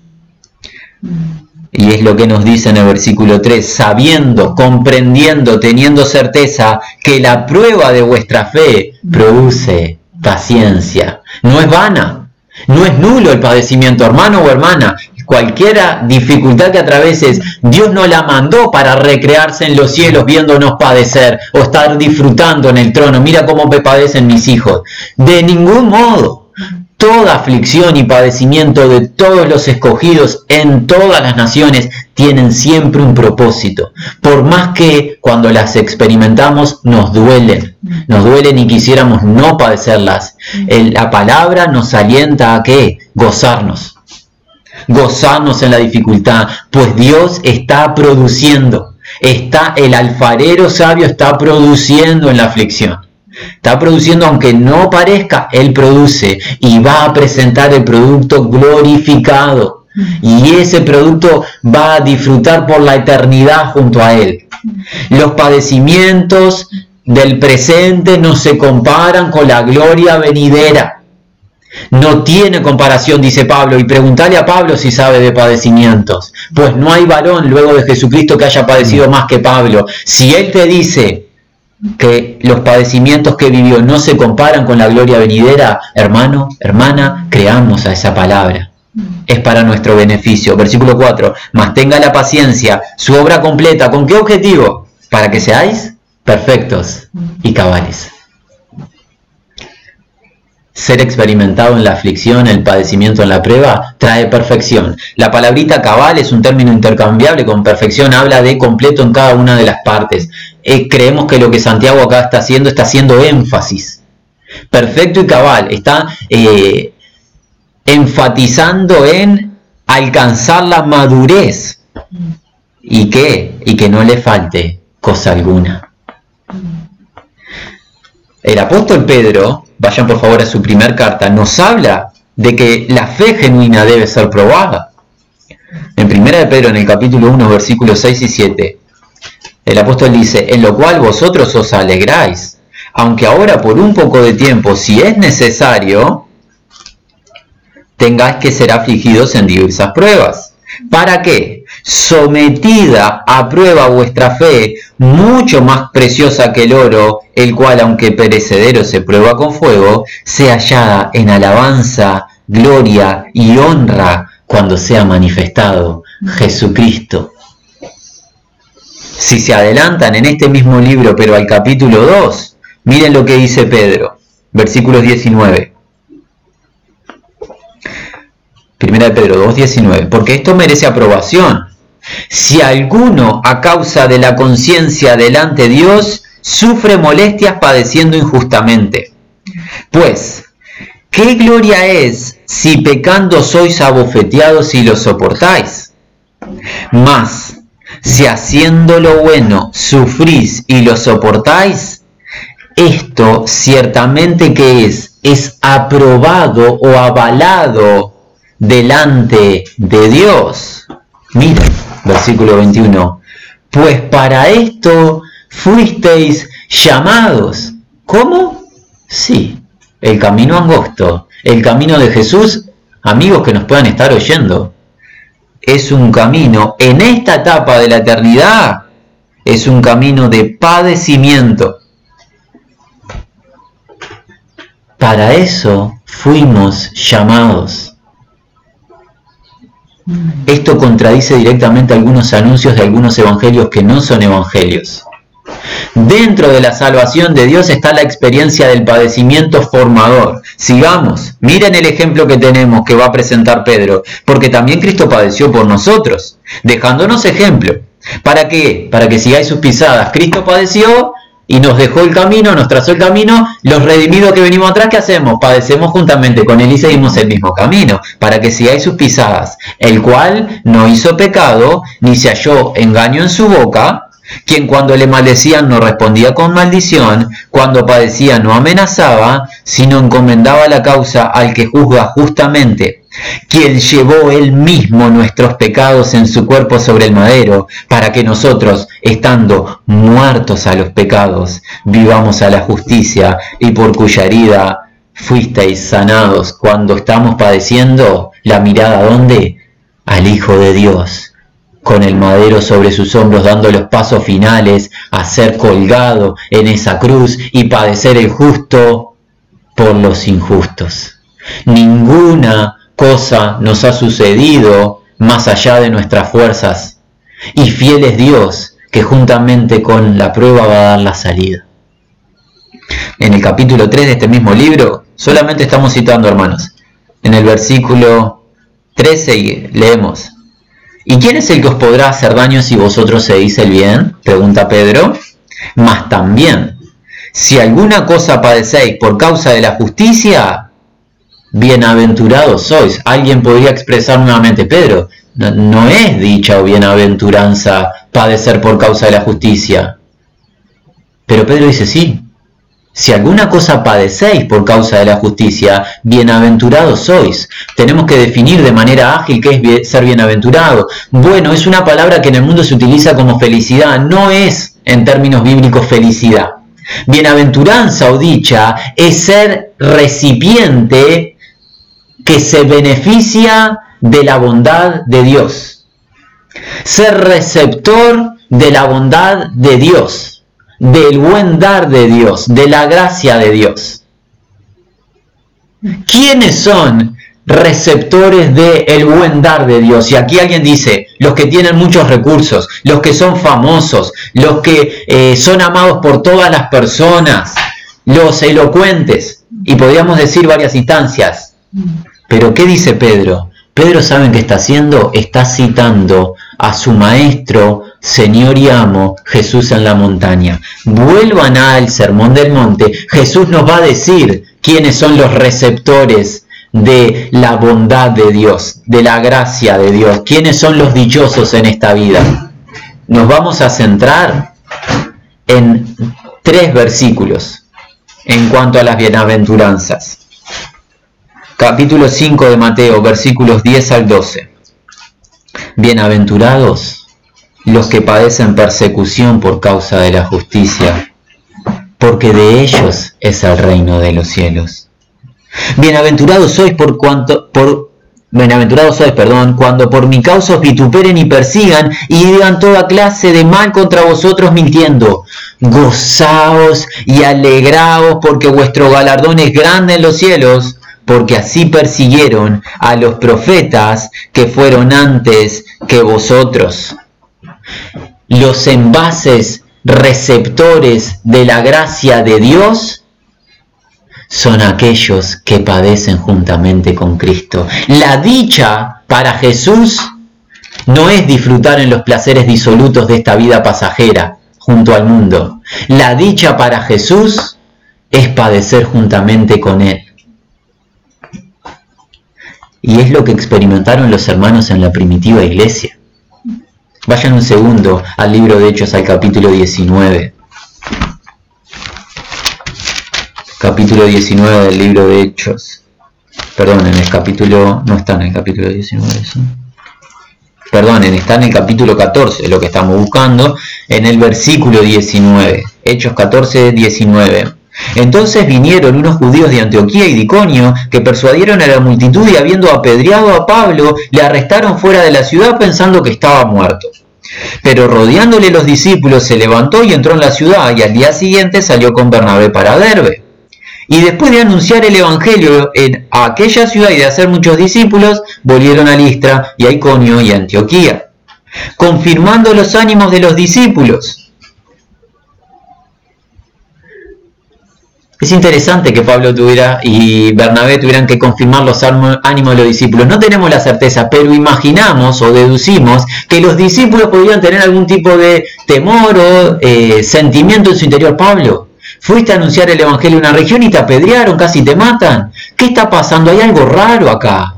Y es lo que nos dice en el versículo 3, sabiendo, comprendiendo, teniendo certeza que la prueba de vuestra fe produce paciencia. No es vana, no es nulo el padecimiento, hermano o hermana. Cualquiera dificultad que atraveses, Dios no la mandó para recrearse en los cielos viéndonos padecer o estar disfrutando en el trono. Mira cómo me padecen mis hijos. De ningún modo toda aflicción y padecimiento de todos los escogidos en todas las naciones tienen siempre un propósito, por más que cuando las experimentamos nos duelen, nos duelen y quisiéramos no padecerlas. la palabra nos alienta a qué? Gozarnos, gozarnos en la dificultad, pues Dios está produciendo, está el alfarero sabio está produciendo en la aflicción. Está produciendo, aunque no parezca, Él produce y va a presentar el producto glorificado. Y ese producto va a disfrutar por la eternidad junto a Él. Los padecimientos del presente no se comparan con la gloria venidera. No tiene comparación, dice Pablo, y preguntale a Pablo si sabe de padecimientos, pues no hay varón luego de Jesucristo que haya padecido más que Pablo. Si Él te dice, que los padecimientos que vivió no se comparan con la gloria venidera, hermano, hermana, creamos a esa palabra. es para nuestro beneficio. Versículo 4, mas tenga la paciencia, su obra completa, ¿con qué objetivo? Para que seáis perfectos y cabales. Ser experimentado en la aflicción, el padecimiento en la prueba, trae perfección. La palabrita cabal es un término intercambiable con perfección, habla de completo en cada una de las partes. Eh, creemos que lo que Santiago acá está haciendo está haciendo énfasis. Perfecto y cabal, está eh, enfatizando en alcanzar la madurez. ¿Y qué? Y que no le falte cosa alguna. El apóstol Pedro, vayan por favor a su primer carta, nos habla de que la fe genuina debe ser probada. En primera de Pedro, en el capítulo 1, versículos 6 y 7, el apóstol dice, en lo cual vosotros os alegráis, aunque ahora por un poco de tiempo, si es necesario, tengáis que ser afligidos en diversas pruebas. ¿Para qué? Sometida a prueba vuestra fe, mucho más preciosa que el oro, el cual, aunque perecedero se prueba con fuego, sea hallada en alabanza, gloria y honra cuando sea manifestado Jesucristo. Si se adelantan en este mismo libro, pero al capítulo 2, miren lo que dice Pedro, versículos 19. Primera de Pedro 2.19, porque esto merece aprobación. Si alguno a causa de la conciencia delante de Dios sufre molestias padeciendo injustamente. Pues, ¿qué gloria es si pecando sois abofeteados y lo soportáis? Mas, si haciendo lo bueno sufrís y lo soportáis, esto ciertamente que es, es aprobado o avalado delante de Dios. Mira, versículo 21. Pues para esto fuisteis llamados. ¿Cómo? Sí, el camino angosto, el camino de Jesús, amigos que nos puedan estar oyendo, es un camino en esta etapa de la eternidad, es un camino de padecimiento. Para eso fuimos llamados. Esto contradice directamente algunos anuncios de algunos evangelios que no son evangelios. Dentro de la salvación de Dios está la experiencia del padecimiento formador. Sigamos, miren el ejemplo que tenemos que va a presentar Pedro, porque también Cristo padeció por nosotros, dejándonos ejemplo. ¿Para qué? Para que sigáis sus pisadas. Cristo padeció y nos dejó el camino, nos trazó el camino, los redimidos que venimos atrás, ¿qué hacemos? Padecemos juntamente con él y seguimos el mismo camino, para que sigáis sus pisadas, el cual no hizo pecado, ni se halló engaño en su boca, quien cuando le maldecían no respondía con maldición, cuando padecía no amenazaba, sino encomendaba la causa al que juzga justamente quien llevó él mismo nuestros pecados en su cuerpo sobre el madero, para que nosotros, estando muertos a los pecados, vivamos a la justicia, y por cuya herida fuisteis sanados cuando estamos padeciendo, la mirada ¿dónde? Al Hijo de Dios, con el madero sobre sus hombros dando los pasos finales a ser colgado en esa cruz y padecer el justo por los injustos. Ninguna cosa nos ha sucedido más allá de nuestras fuerzas. Y fiel es Dios que juntamente con la prueba va a dar la salida. En el capítulo 3 de este mismo libro, solamente estamos citando, hermanos, en el versículo 13 leemos, ¿Y quién es el que os podrá hacer daño si vosotros se el bien? Pregunta Pedro. Mas también, si alguna cosa padecéis por causa de la justicia, bienaventurados sois. Alguien podría expresar nuevamente, Pedro, no, es dicha o bienaventuranza padecer por causa de la justicia. Pero Pedro dice, sí, si alguna cosa padecéis por causa de la justicia, bienaventurados sois. Tenemos que definir de manera ágil qué es ser bienaventurado. Bueno, es una palabra que en el mundo se utiliza como felicidad, no es en términos bíblicos felicidad. Bienaventuranza o dicha es ser recipiente que se beneficia de la bondad de Dios. Ser receptor de la bondad de Dios, del buen dar de Dios, de la gracia de Dios. ¿Quiénes son receptores del el buen dar de Dios. Y aquí alguien dice, los que tienen muchos recursos, los que son famosos, los que eh, son amados por todas las personas, los elocuentes, y podríamos decir varias instancias. Pero ¿qué dice Pedro? Pedro, ¿saben qué está haciendo? Está citando a su maestro, Señor y amo, Jesús en la montaña. Vuelvan al Sermón del Monte. Jesús nos va a decir quiénes son los receptores de la bondad de Dios, de la gracia de Dios. ¿Quiénes son los dichosos en esta vida? Nos vamos a centrar en tres versículos en cuanto a las bienaventuranzas. Capítulo 5 de Mateo, versículos 10 al 12. Bienaventurados los que padecen persecución por causa de la justicia, porque de ellos es el reino de los cielos. Bienaventurados sois por cuanto, bienaventurados sois, perdón, cuando por mi causa os vituperen y persigan y digan toda clase de mal contra vosotros mintiendo. Gozaos y alegraos porque vuestro galardón es grande en los cielos, porque así persiguieron a los profetas que fueron antes que vosotros. Los envases receptores de la gracia de Dios son aquellos que padecen juntamente con Cristo. La dicha para Jesús no es disfrutar en los placeres disolutos de esta vida pasajera junto al mundo. La dicha para Jesús es padecer juntamente con Él. Y es lo que experimentaron los hermanos en la primitiva iglesia. Vayan un segundo al libro de Hechos, al capítulo 19. capítulo 19 del libro de Hechos. Perdón, en el capítulo, no está en el capítulo 19 eso. Perdonen, está en el capítulo 14, lo que estamos buscando, en el versículo 19. Hechos 14, 19. Entonces vinieron unos judíos de Antioquía y Diconio que persuadieron a la multitud y habiendo apedreado a Pablo, le arrestaron fuera de la ciudad pensando que estaba muerto. Pero rodeándole los discípulos se levantó y entró en la ciudad y al día siguiente salió con Bernabé para Derbe. Y después de anunciar el Evangelio en aquella ciudad y de hacer muchos discípulos, volvieron a Listra y a Iconio y a Antioquía, confirmando los ánimos de los discípulos. Es interesante que Pablo tuviera y Bernabé tuvieran que confirmar los ánimos de los discípulos. No tenemos la certeza, pero imaginamos o deducimos que los discípulos podrían tener algún tipo de temor o eh, sentimiento en su interior. Pablo, Fuiste a anunciar el Evangelio en una región y te apedrearon, casi te matan. ¿Qué está pasando? Hay algo raro acá.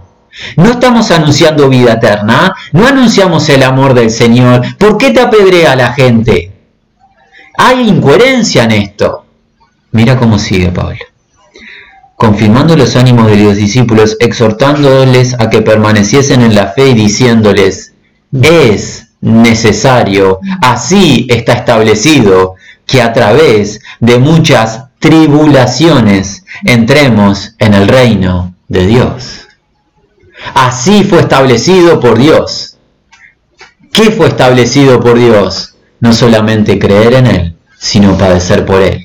No estamos anunciando vida eterna, no anunciamos el amor del Señor. ¿Por qué te apedrea la gente? Hay incoherencia en esto. Mira cómo sigue Pablo. Confirmando los ánimos de los discípulos, exhortándoles a que permaneciesen en la fe y diciéndoles, es necesario, así está establecido, que a través de muchas tribulaciones entremos en el reino de Dios. Así fue establecido por Dios. ¿Qué fue establecido por Dios? No solamente creer en Él, sino padecer por Él.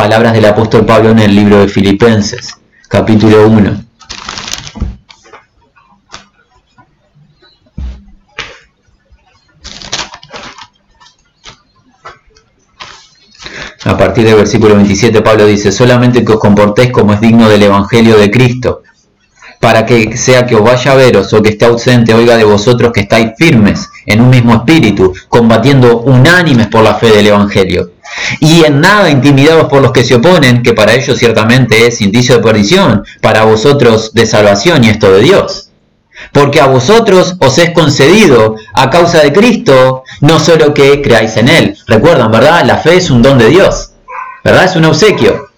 Palabras del apóstol Pablo en el libro de Filipenses, capítulo 1. A partir del versículo 27 Pablo dice, solamente que os comportéis como es digno del Evangelio de Cristo, para que sea que os vaya a veros o que esté ausente, oiga de vosotros que estáis firmes en un mismo espíritu, combatiendo unánimes por la fe del Evangelio. Y en nada intimidados por los que se oponen, que para ellos ciertamente es indicio de perdición, para vosotros de salvación y esto de Dios porque a vosotros os es concedido a causa de Cristo, no solo que creáis en Él. Recuerdan, ¿verdad? La fe es un don de Dios, ¿verdad? Es un obsequio.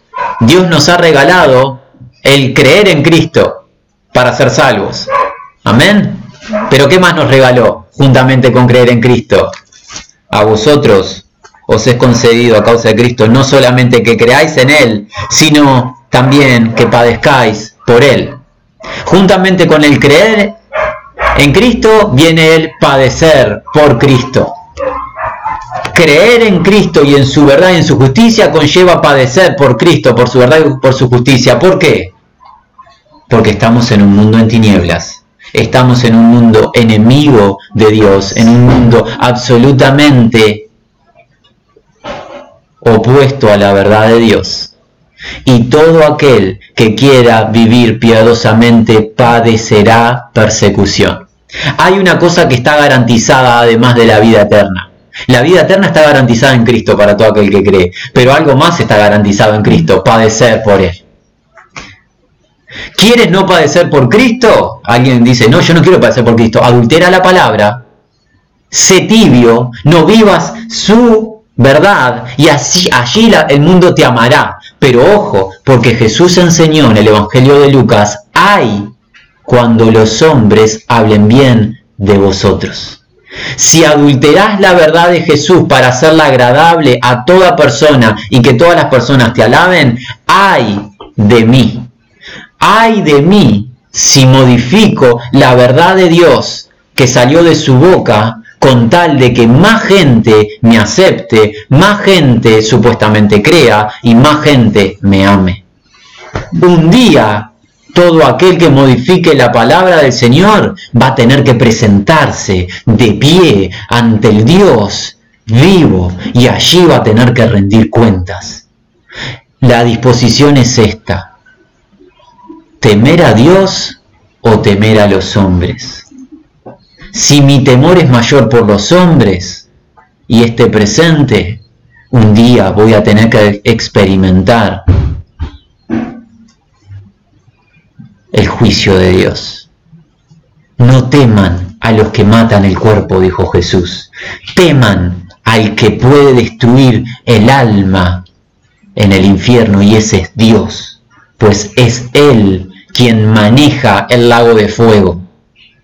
Dios nos ha regalado el creer en Cristo para ser salvos. Amén. Pero ¿qué más nos regaló juntamente con creer en Cristo? A vosotros os es concedido a causa de Cristo no solamente que creáis en Él, sino también que padezcáis por Él Juntamente con el creer en Cristo viene el padecer por Cristo. Creer en Cristo y en su verdad y en su justicia conlleva padecer por Cristo, por su verdad y por su justicia. ¿Por qué? Porque estamos en un mundo en tinieblas. Estamos en un mundo enemigo de Dios, en un mundo absolutamente opuesto a la verdad de Dios. Y todo aquel que quiera vivir piadosamente padecerá persecución. Hay una cosa que está garantizada además de la vida eterna. La vida eterna está garantizada en Cristo para todo aquel que cree, pero algo más está garantizado en Cristo, padecer por Él. ¿Quieres no padecer por Cristo? Alguien dice, no, yo no quiero padecer por Cristo. Adultera la palabra, sé tibio, no vivas su verdad y así allí el mundo te amará. Pero ojo, porque Jesús enseñó en el Evangelio de Lucas, hay cuando los hombres hablen bien de vosotros. Si adulterás la verdad de Jesús para hacerla agradable a toda persona y que todas las personas te alaben, ay de mí. Ay de mí si modifico la verdad de Dios que salió de su boca con tal de que más gente me acepte, más gente supuestamente crea y más gente me ame. Un día todo aquel que modifique la palabra del Señor va a tener que presentarse de pie ante el Dios vivo y allí va a tener que rendir cuentas. La disposición es esta. ¿Temer a Dios o temer a los hombres? Si mi temor es mayor por los hombres y este presente, un día voy a tener que experimentar el juicio de Dios. No teman a los que matan el cuerpo, dijo Jesús. Teman al que puede destruir el alma en el infierno y ese es Dios, pues es Él quien maneja el lago de fuego.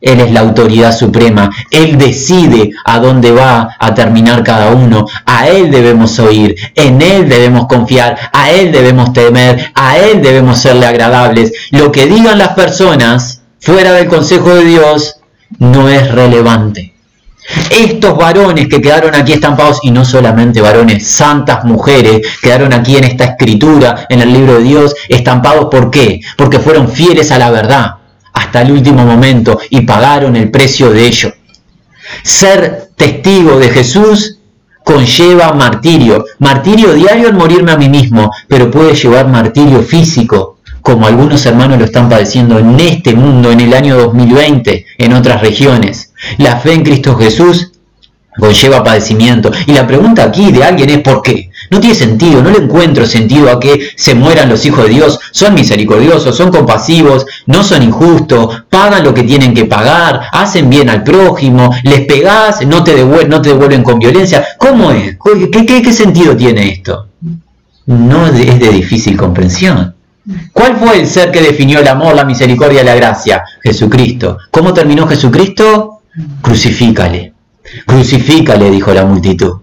Él es la autoridad suprema, Él decide a dónde va a terminar cada uno, a Él debemos oír, en Él debemos confiar, a Él debemos temer, a Él debemos serle agradables. Lo que digan las personas fuera del consejo de Dios no es relevante. Estos varones que quedaron aquí estampados, y no solamente varones, santas mujeres, quedaron aquí en esta escritura, en el libro de Dios, estampados, ¿por qué? Porque fueron fieles a la verdad hasta el último momento y pagaron el precio de ello. Ser testigo de Jesús conlleva martirio. Martirio diario en morirme a mí mismo, pero puede llevar martirio físico, como algunos hermanos lo están padeciendo en este mundo, en el año 2020, en otras regiones. La fe en Cristo Jesús conlleva padecimiento. Y la pregunta aquí de alguien es ¿por qué? No tiene sentido, no le encuentro sentido a que se mueran los hijos de Dios. Son misericordiosos, son compasivos, no son injustos, pagan lo que tienen que pagar, hacen bien al prójimo, les pegás, no te, devuelven, con violencia. ¿Cómo es? ¿Qué, qué sentido tiene esto? No es de difícil comprensión. ¿Cuál fue el ser que definió el amor, la misericordia y la gracia? Jesucristo. ¿Cómo terminó Jesucristo? Crucifícale. Crucifícale, dijo la multitud.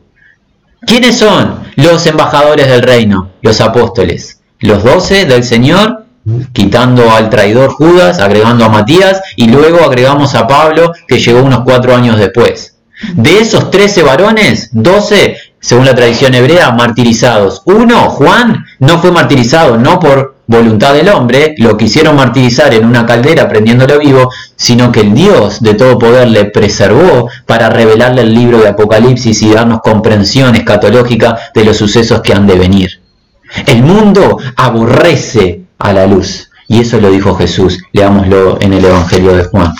¿Quiénes son los embajadores del reino? Los apóstoles. Los doce del Señor, quitando al traidor Judas, agregando a Matías, y luego agregamos a Pablo, que llegó unos cuatro años después. De esos trece varones, doce, según la tradición hebrea, martirizados. Uno, Juan, no fue martirizado, no por voluntad del hombre, lo quisieron martirizar en una caldera prendiéndolo vivo, sino que el Dios de todo poder le preservó para revelarle el libro de Apocalipsis y darnos comprensión escatológica de los sucesos que han de venir. El mundo aborrece a la luz, y eso lo dijo Jesús, leámoslo en el Evangelio de Juan.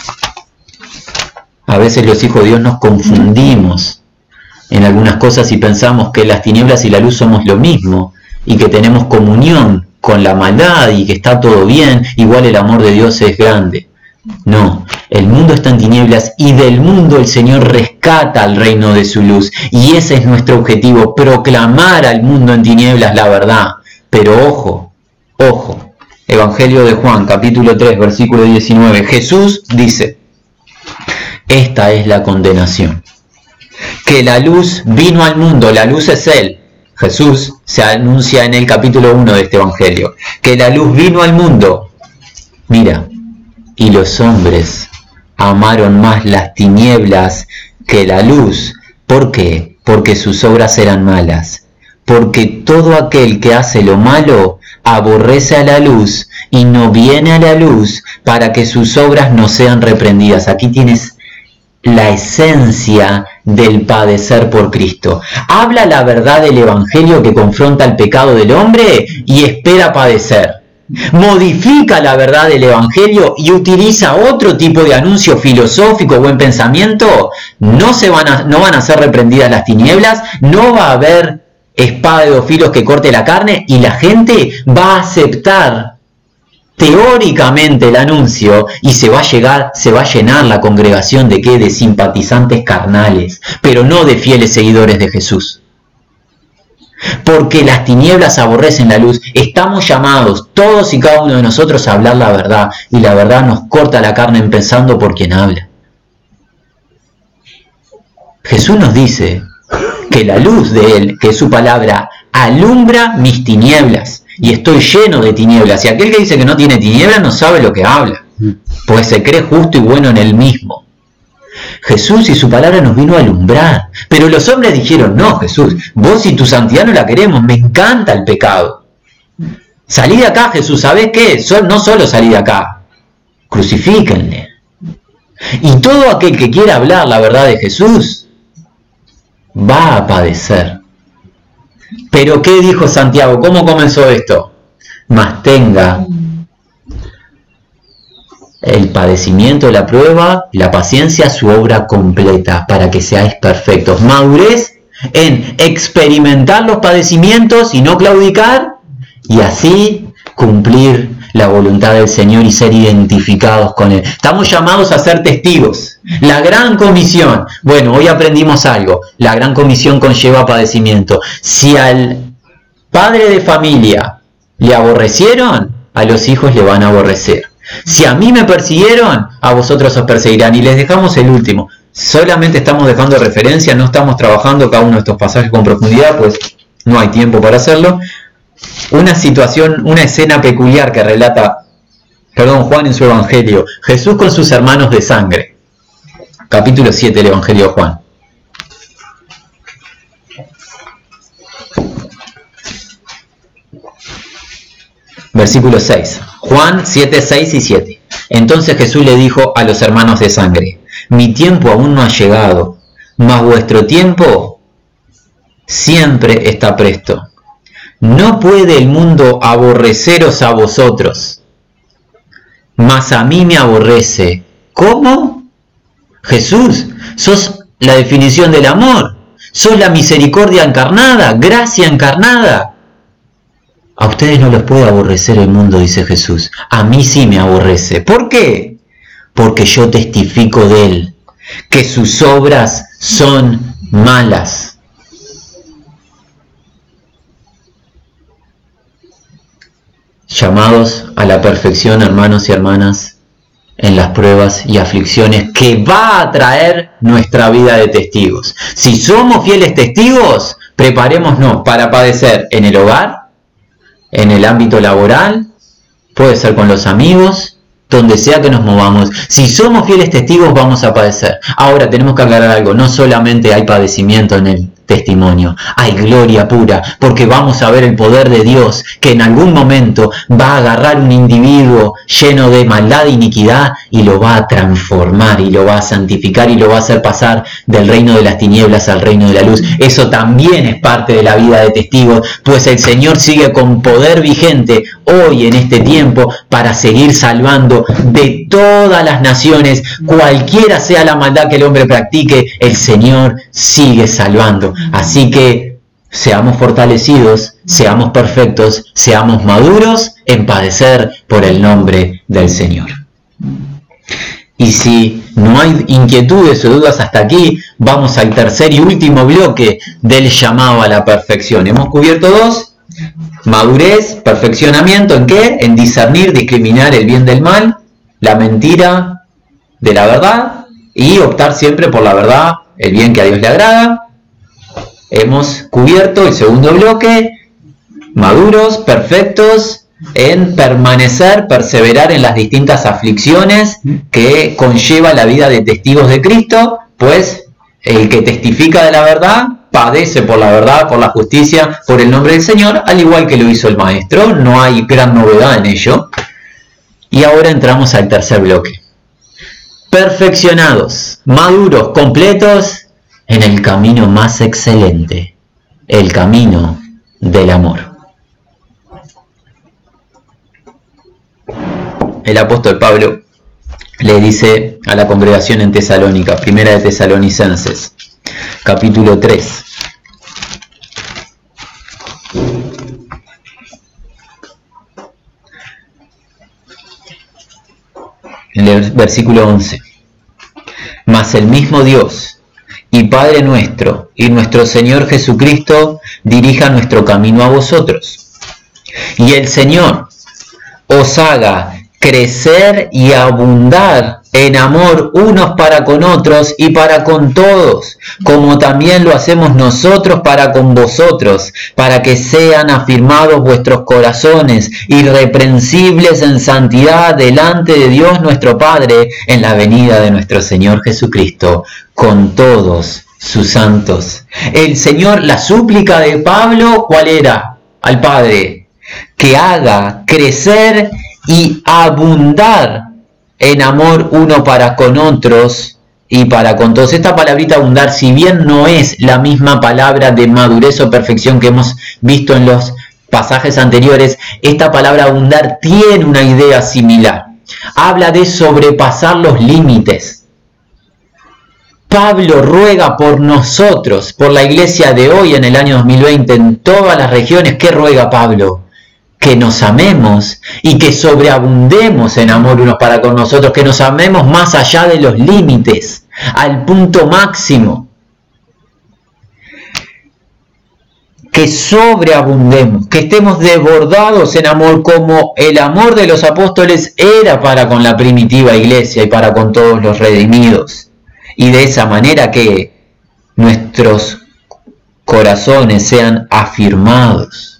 A veces los hijos de Dios nos confundimos en algunas cosas y pensamos que las tinieblas y la luz somos lo mismo y que tenemos comunión con la maldad y que está todo bien, igual el amor de Dios es grande. No, el mundo está en tinieblas y del mundo el Señor rescata al reino de su luz. Y ese es nuestro objetivo, proclamar al mundo en tinieblas la verdad. Pero ojo, ojo, Evangelio de Juan, capítulo 3, versículo 19, Jesús dice, esta es la condenación, que la luz vino al mundo, la luz es Él, Jesús se anuncia en el capítulo 1 de este Evangelio, que la luz vino al mundo. Mira, y los hombres amaron más las tinieblas que la luz. ¿Por qué? Porque sus obras eran malas. Porque todo aquel que hace lo malo aborrece a la luz y no viene a la luz para que sus obras no sean reprendidas. Aquí tienes la esencia del padecer por Cristo. Habla la verdad del Evangelio que confronta el pecado del hombre y espera padecer. Modifica la verdad del Evangelio y utiliza otro tipo de anuncio filosófico buen pensamiento. No, se van a, no van a ser reprendidas las tinieblas, no va a haber espada de dos filos que corte la carne y la gente va a aceptar teóricamente el anuncio y se va a llegar, se va a llenar la congregación de qué? De simpatizantes carnales, pero no de fieles seguidores de Jesús. Porque las tinieblas aborrecen la luz, estamos llamados todos y cada uno de nosotros a hablar la verdad y la verdad nos corta la carne empezando por quien habla. Jesús nos dice que la luz de Él, que es su palabra, alumbra mis tinieblas y estoy lleno de tinieblas. Y aquel que dice que no tiene tinieblas no sabe lo que habla, pues se cree justo y bueno en él mismo. Jesús y su palabra nos vino a alumbrar. Pero los hombres dijeron, no, Jesús, vos y tu santidad no la queremos, me encanta el pecado. Salí de acá, Jesús, ¿sabés qué? No solo salí de acá, crucifíquenle. Y todo aquel que quiera hablar la verdad de Jesús va a padecer. Pero ¿qué dijo Santiago? ¿Cómo comenzó esto? Más tenga el padecimiento, la prueba, la paciencia, su obra completa, para que seáis perfectos. Madurez en experimentar los padecimientos y no claudicar, y así cumplir la voluntad del Señor y ser identificados con Él. Estamos llamados a ser testigos. La gran comisión, bueno, hoy aprendimos algo, la gran comisión conlleva padecimiento. Si al padre de familia le aborrecieron, a los hijos le van a aborrecer. Si a mí me persiguieron, a vosotros os perseguirán. Y les dejamos el último. Solamente estamos dejando referencia, no estamos trabajando cada uno de estos pasajes con profundidad, pues no hay tiempo para hacerlo una situación, una escena peculiar que relata, perdón, Juan en su Evangelio, Jesús con sus hermanos de sangre. Capítulo 7 del Evangelio de Juan. Versículo 6. Juan 7, 6 y 7. Entonces Jesús le dijo a los hermanos de sangre, mi tiempo aún no ha llegado, mas vuestro tiempo siempre está presto. No puede el mundo aborreceros a vosotros, mas a mí me aborrece. ¿Cómo? Jesús, sos la definición del amor, sos la misericordia encarnada, gracia encarnada. A ustedes no les puede aborrecer el mundo, dice Jesús. A mí sí me aborrece. ¿Por qué? Porque yo testifico de él, que sus obras son malas. Llamados a la perfección, hermanos y hermanas, en las pruebas y aflicciones que va a traer nuestra vida de testigos. Si somos fieles testigos, preparémonos para padecer en el hogar, en el ámbito laboral, puede ser con los amigos, donde sea que nos movamos. Si somos fieles testigos, vamos a padecer. Ahora tenemos que aclarar algo, no solamente hay padecimiento en el testimonio. Hay gloria pura, porque vamos a ver el poder de Dios que en algún momento va a agarrar un individuo lleno de maldad e iniquidad y lo va a transformar y lo va a santificar y lo va a hacer pasar del reino de las tinieblas al reino de la luz. Eso también es parte de la vida de testigos, pues el Señor sigue con poder vigente hoy en este tiempo para seguir salvando de todas las naciones, cualquiera sea la maldad que el hombre practique, el Señor sigue salvando. Así que seamos fortalecidos, seamos perfectos, seamos maduros en padecer por el nombre del Señor. Y si no hay inquietudes o dudas hasta aquí, vamos al tercer y último bloque del llamado a la perfección. Hemos cubierto dos, madurez, perfeccionamiento, ¿en qué? En discernir, discriminar el bien del mal, la mentira de la verdad y optar siempre por la verdad, el bien que a Dios le agrada, hemos cubierto el segundo bloque, maduros, perfectos, en permanecer, perseverar en las distintas aflicciones que conlleva la vida de testigos de Cristo, pues el que testifica de la verdad padece por la verdad, por la justicia, por el nombre del Señor, al igual que lo hizo el maestro, no hay gran novedad en ello. Y ahora entramos al tercer bloque. Perfeccionados, maduros, completos en el camino más excelente, el camino del amor. El apóstol Pablo le dice a la congregación en Tesalónica, primera de Tesalonicenses, capítulo 3. En el versículo 11. Mas el mismo Dios y Padre nuestro y nuestro Señor Jesucristo dirija nuestro camino a vosotros. Y el Señor os haga crecer y abundar en amor unos para con otros y para con todos, como también lo hacemos nosotros para con vosotros, para que sean afirmados vuestros corazones, irreprensibles en santidad delante de Dios nuestro Padre, en la venida de nuestro Señor Jesucristo, con todos sus santos. El Señor, la súplica de Pablo, ¿cuál era? Al Padre, que haga crecer y abundar en amor uno para con otros y para con todos. Esta palabrita abundar, si bien no es la misma palabra de madurez o perfección que hemos visto en los pasajes anteriores, esta palabra abundar tiene una idea similar. Habla de sobrepasar los límites. Pablo ruega por nosotros, por la iglesia de hoy en el año 2020, en todas las regiones. ¿Qué ruega Pablo? Que nos amemos y que sobreabundemos en amor unos para con nosotros, que nos amemos más allá de los límites, al punto máximo. Que sobreabundemos, que estemos desbordados en amor como el amor de los apóstoles era para con la primitiva iglesia y para con todos los redimidos. Y de esa manera que nuestros corazones sean afirmados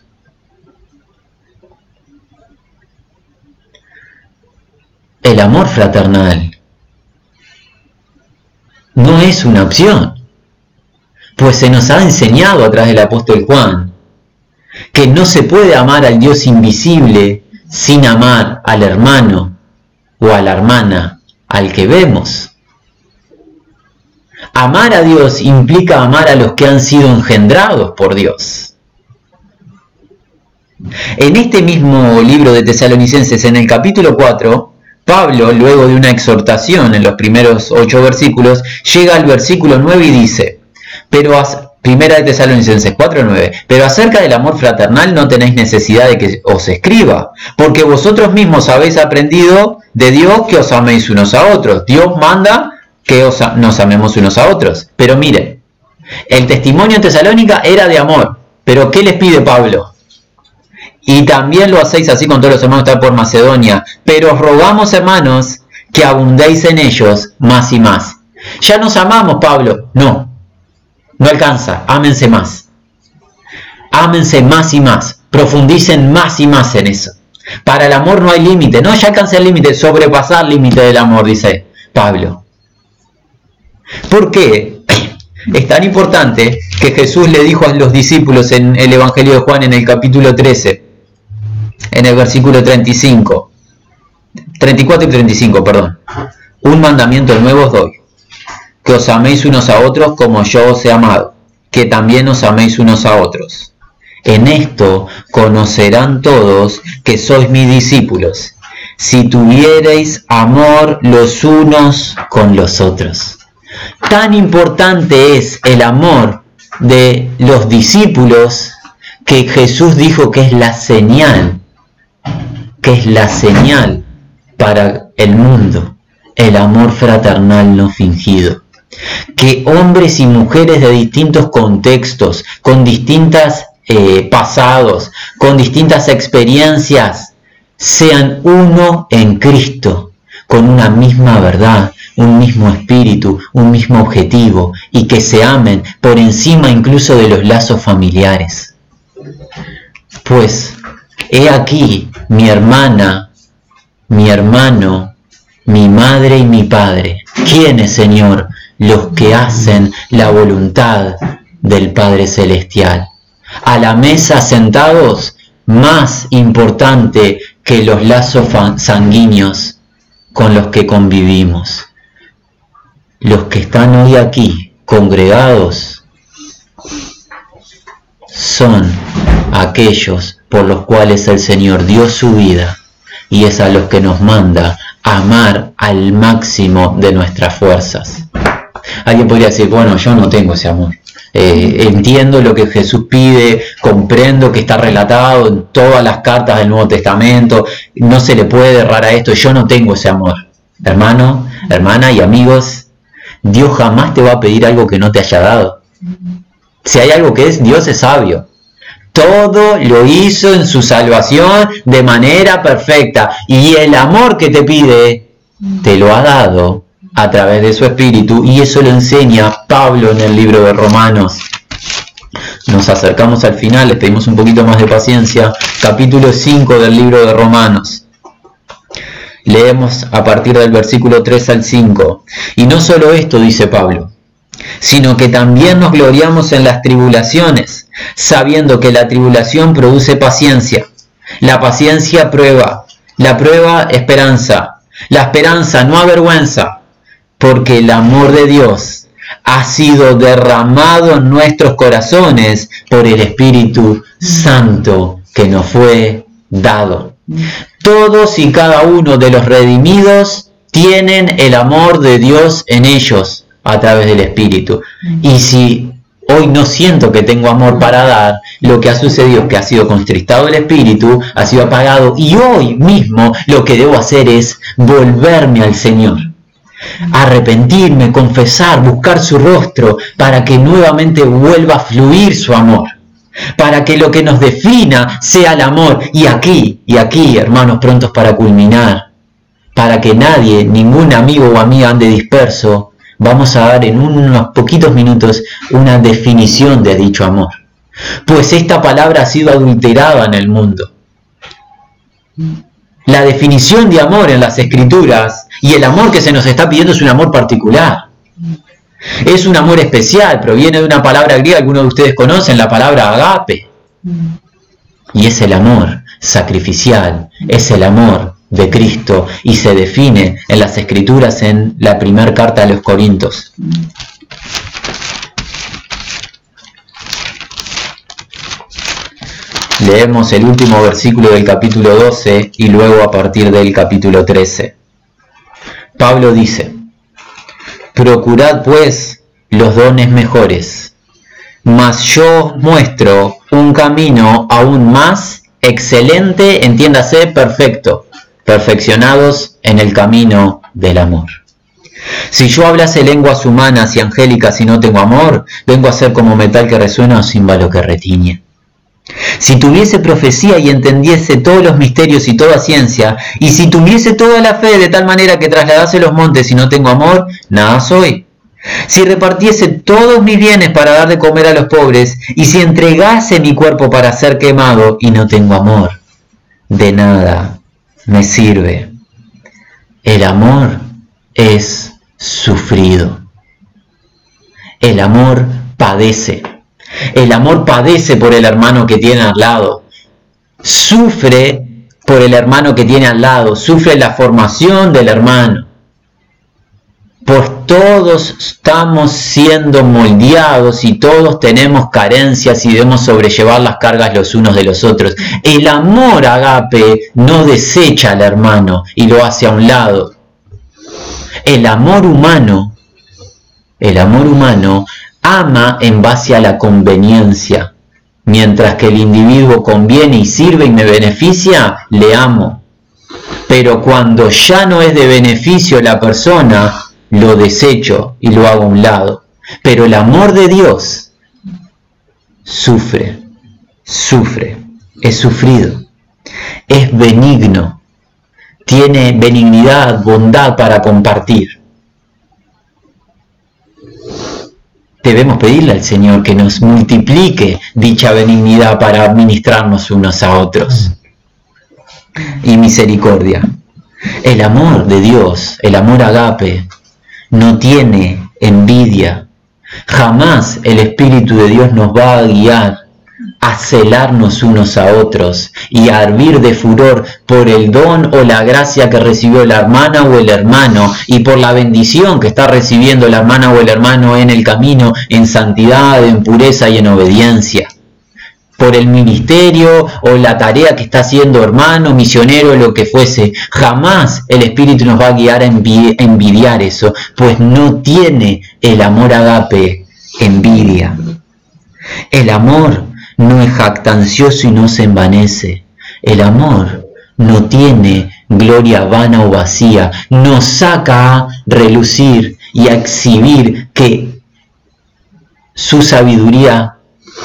el amor fraternal no es una opción, pues se nos ha enseñado a través del apóstol Juan que no se puede amar al Dios invisible sin amar al hermano o a la hermana al que vemos. Amar a Dios implica amar a los que han sido engendrados por Dios. En este mismo libro de Tesalonicenses, en el capítulo 4, Pablo, luego de una exhortación en los primeros ocho versículos, llega al versículo 9 y dice, pero primera de Tesalonicenses 4:9, pero acerca del amor fraternal no tenéis necesidad de que os escriba, porque vosotros mismos habéis aprendido de Dios que os améis unos a otros. Dios manda que os, nos amemos unos a otros. Pero mire, el testimonio en Tesalónica era de amor, pero ¿qué les pide Pablo? Y también lo hacéis así con todos los hermanos que están por Macedonia. Pero os rogamos, hermanos, que abundéis en ellos más y más. Ya nos amamos, Pablo. No, no alcanza. Ámense más. Ámense más y más. Profundicen más y más en eso. Para el amor no hay límite. No, ya alcancé el límite. Sobrepasar el límite del amor, dice Pablo. ¿Por qué? [clears throat] Es tan importante que Jesús le dijo a los discípulos en el Evangelio de Juan en el capítulo 13, en el versículo 35, 34 y 35, perdón. Un mandamiento nuevo os doy, que os améis unos a otros como yo os he amado, que también os améis unos a otros. En esto conocerán todos que sois mis discípulos, si tuviereis amor los unos con los otros. Tan importante es el amor de los discípulos que Jesús dijo que es la señal que es la señal para el mundo, el amor fraternal no fingido. Que hombres y mujeres de distintos contextos, con distintos eh, pasados, con distintas experiencias, sean uno en Cristo, con una misma verdad, un mismo espíritu, un mismo objetivo, y que se amen por encima incluso de los lazos familiares. Pues He aquí mi hermana, mi hermano, mi madre y mi padre. ¿Quiénes, Señor? Los que hacen la voluntad del Padre Celestial. A la mesa sentados, más importante que los lazos sanguíneos con los que convivimos. Los que están hoy aquí congregados son aquellos por los cuales el Señor dio su vida y es a los que nos manda amar al máximo de nuestras fuerzas. Alguien podría decir, bueno, yo no tengo ese amor. Eh, entiendo lo que Jesús pide, comprendo que está relatado en todas las cartas del Nuevo Testamento, no se le puede errar a esto, yo no tengo ese amor. Hermano, hermana y amigos, Dios jamás te va a pedir algo que no te haya dado. Si hay algo que es, Dios es sabio. Todo lo hizo en su salvación de manera perfecta. Y el amor que te pide, te lo ha dado a través de su espíritu. Y eso lo enseña Pablo en el libro de Romanos. Nos acercamos al final, les pedimos un poquito más de paciencia. Capítulo 5 del libro de Romanos. Leemos a partir del versículo 3 al 5. Y no solo esto, dice Pablo, sino que también nos gloriamos en las tribulaciones, sabiendo que la tribulación produce paciencia, la paciencia prueba, la prueba esperanza, la esperanza no avergüenza, porque el amor de Dios ha sido derramado en nuestros corazones por el Espíritu Santo que nos fue dado. Todos y cada uno de los redimidos tienen el amor de Dios en ellos a través del Espíritu. Y si hoy no siento que tengo amor para dar, lo que ha sucedido es que ha sido constrictado el Espíritu, ha sido apagado y hoy mismo lo que debo hacer es volverme al Señor. Arrepentirme, confesar, buscar su rostro para que nuevamente vuelva a fluir su amor para que lo que nos defina sea el amor. Y aquí, y aquí, hermanos, prontos para culminar, para que nadie, ningún amigo o amiga ande disperso, vamos a dar en unos poquitos minutos una definición de dicho amor. Pues esta palabra ha sido adulterada en el mundo. La definición de amor en las escrituras y el amor que se nos está pidiendo es un amor particular. Es un amor especial, proviene de una palabra griega, algunos de ustedes conocen, la palabra agape. Y es el amor sacrificial, es el amor de Cristo y se define en las escrituras en la primera carta de los Corintios. Leemos el último versículo del capítulo 12 y luego a partir del capítulo 13. Pablo dice, Procurad pues los dones mejores, mas yo muestro un camino aún más excelente, entiéndase, perfecto, perfeccionados en el camino del amor. Si yo hablase lenguas humanas y angélicas y no tengo amor, vengo a ser como metal que resuena o címbalo que retiñe. Si tuviese profecía y entendiese todos los misterios y toda ciencia, y si tuviese toda la fe de tal manera que trasladase los montes y no tengo amor, nada soy. Si repartiese todos mis bienes para dar de comer a los pobres, y si entregase mi cuerpo para ser quemado y no tengo amor, de nada me sirve. El amor es sufrido. El amor padece. El amor padece por el hermano que tiene al lado. Sufre por el hermano que tiene al lado. Sufre la formación del hermano. Por todos estamos siendo moldeados y todos tenemos carencias y debemos sobrellevar las cargas los unos de los otros. El amor agape no desecha al hermano y lo hace a un lado. El amor humano, el amor humano ama en base a la conveniencia. Mientras que el individuo conviene y sirve y me beneficia, le amo. Pero cuando ya no es de beneficio la persona, lo desecho y lo hago a un lado. Pero el amor de Dios sufre, sufre, es sufrido, es benigno, tiene benignidad, bondad para compartir. debemos pedirle al Señor que nos multiplique dicha benignidad para administrarnos unos a otros. Y misericordia. El amor de Dios, el amor agape, no tiene envidia, Jamás el Espíritu de Dios nos va a guiar a celarnos unos a otros y a hervir de furor por el don o la gracia que recibió la hermana o el hermano y por la bendición que está recibiendo la hermana o el hermano en el camino, en santidad, en pureza y en obediencia. Por el ministerio o la tarea que está haciendo hermano, misionero, lo que fuese. Jamás el Espíritu nos va a guiar a envidiar eso, pues no tiene el amor agape envidia. El amor no es jactancioso y no se envanece. El amor no tiene gloria vana o vacía, no saca a relucir y a exhibir que su sabiduría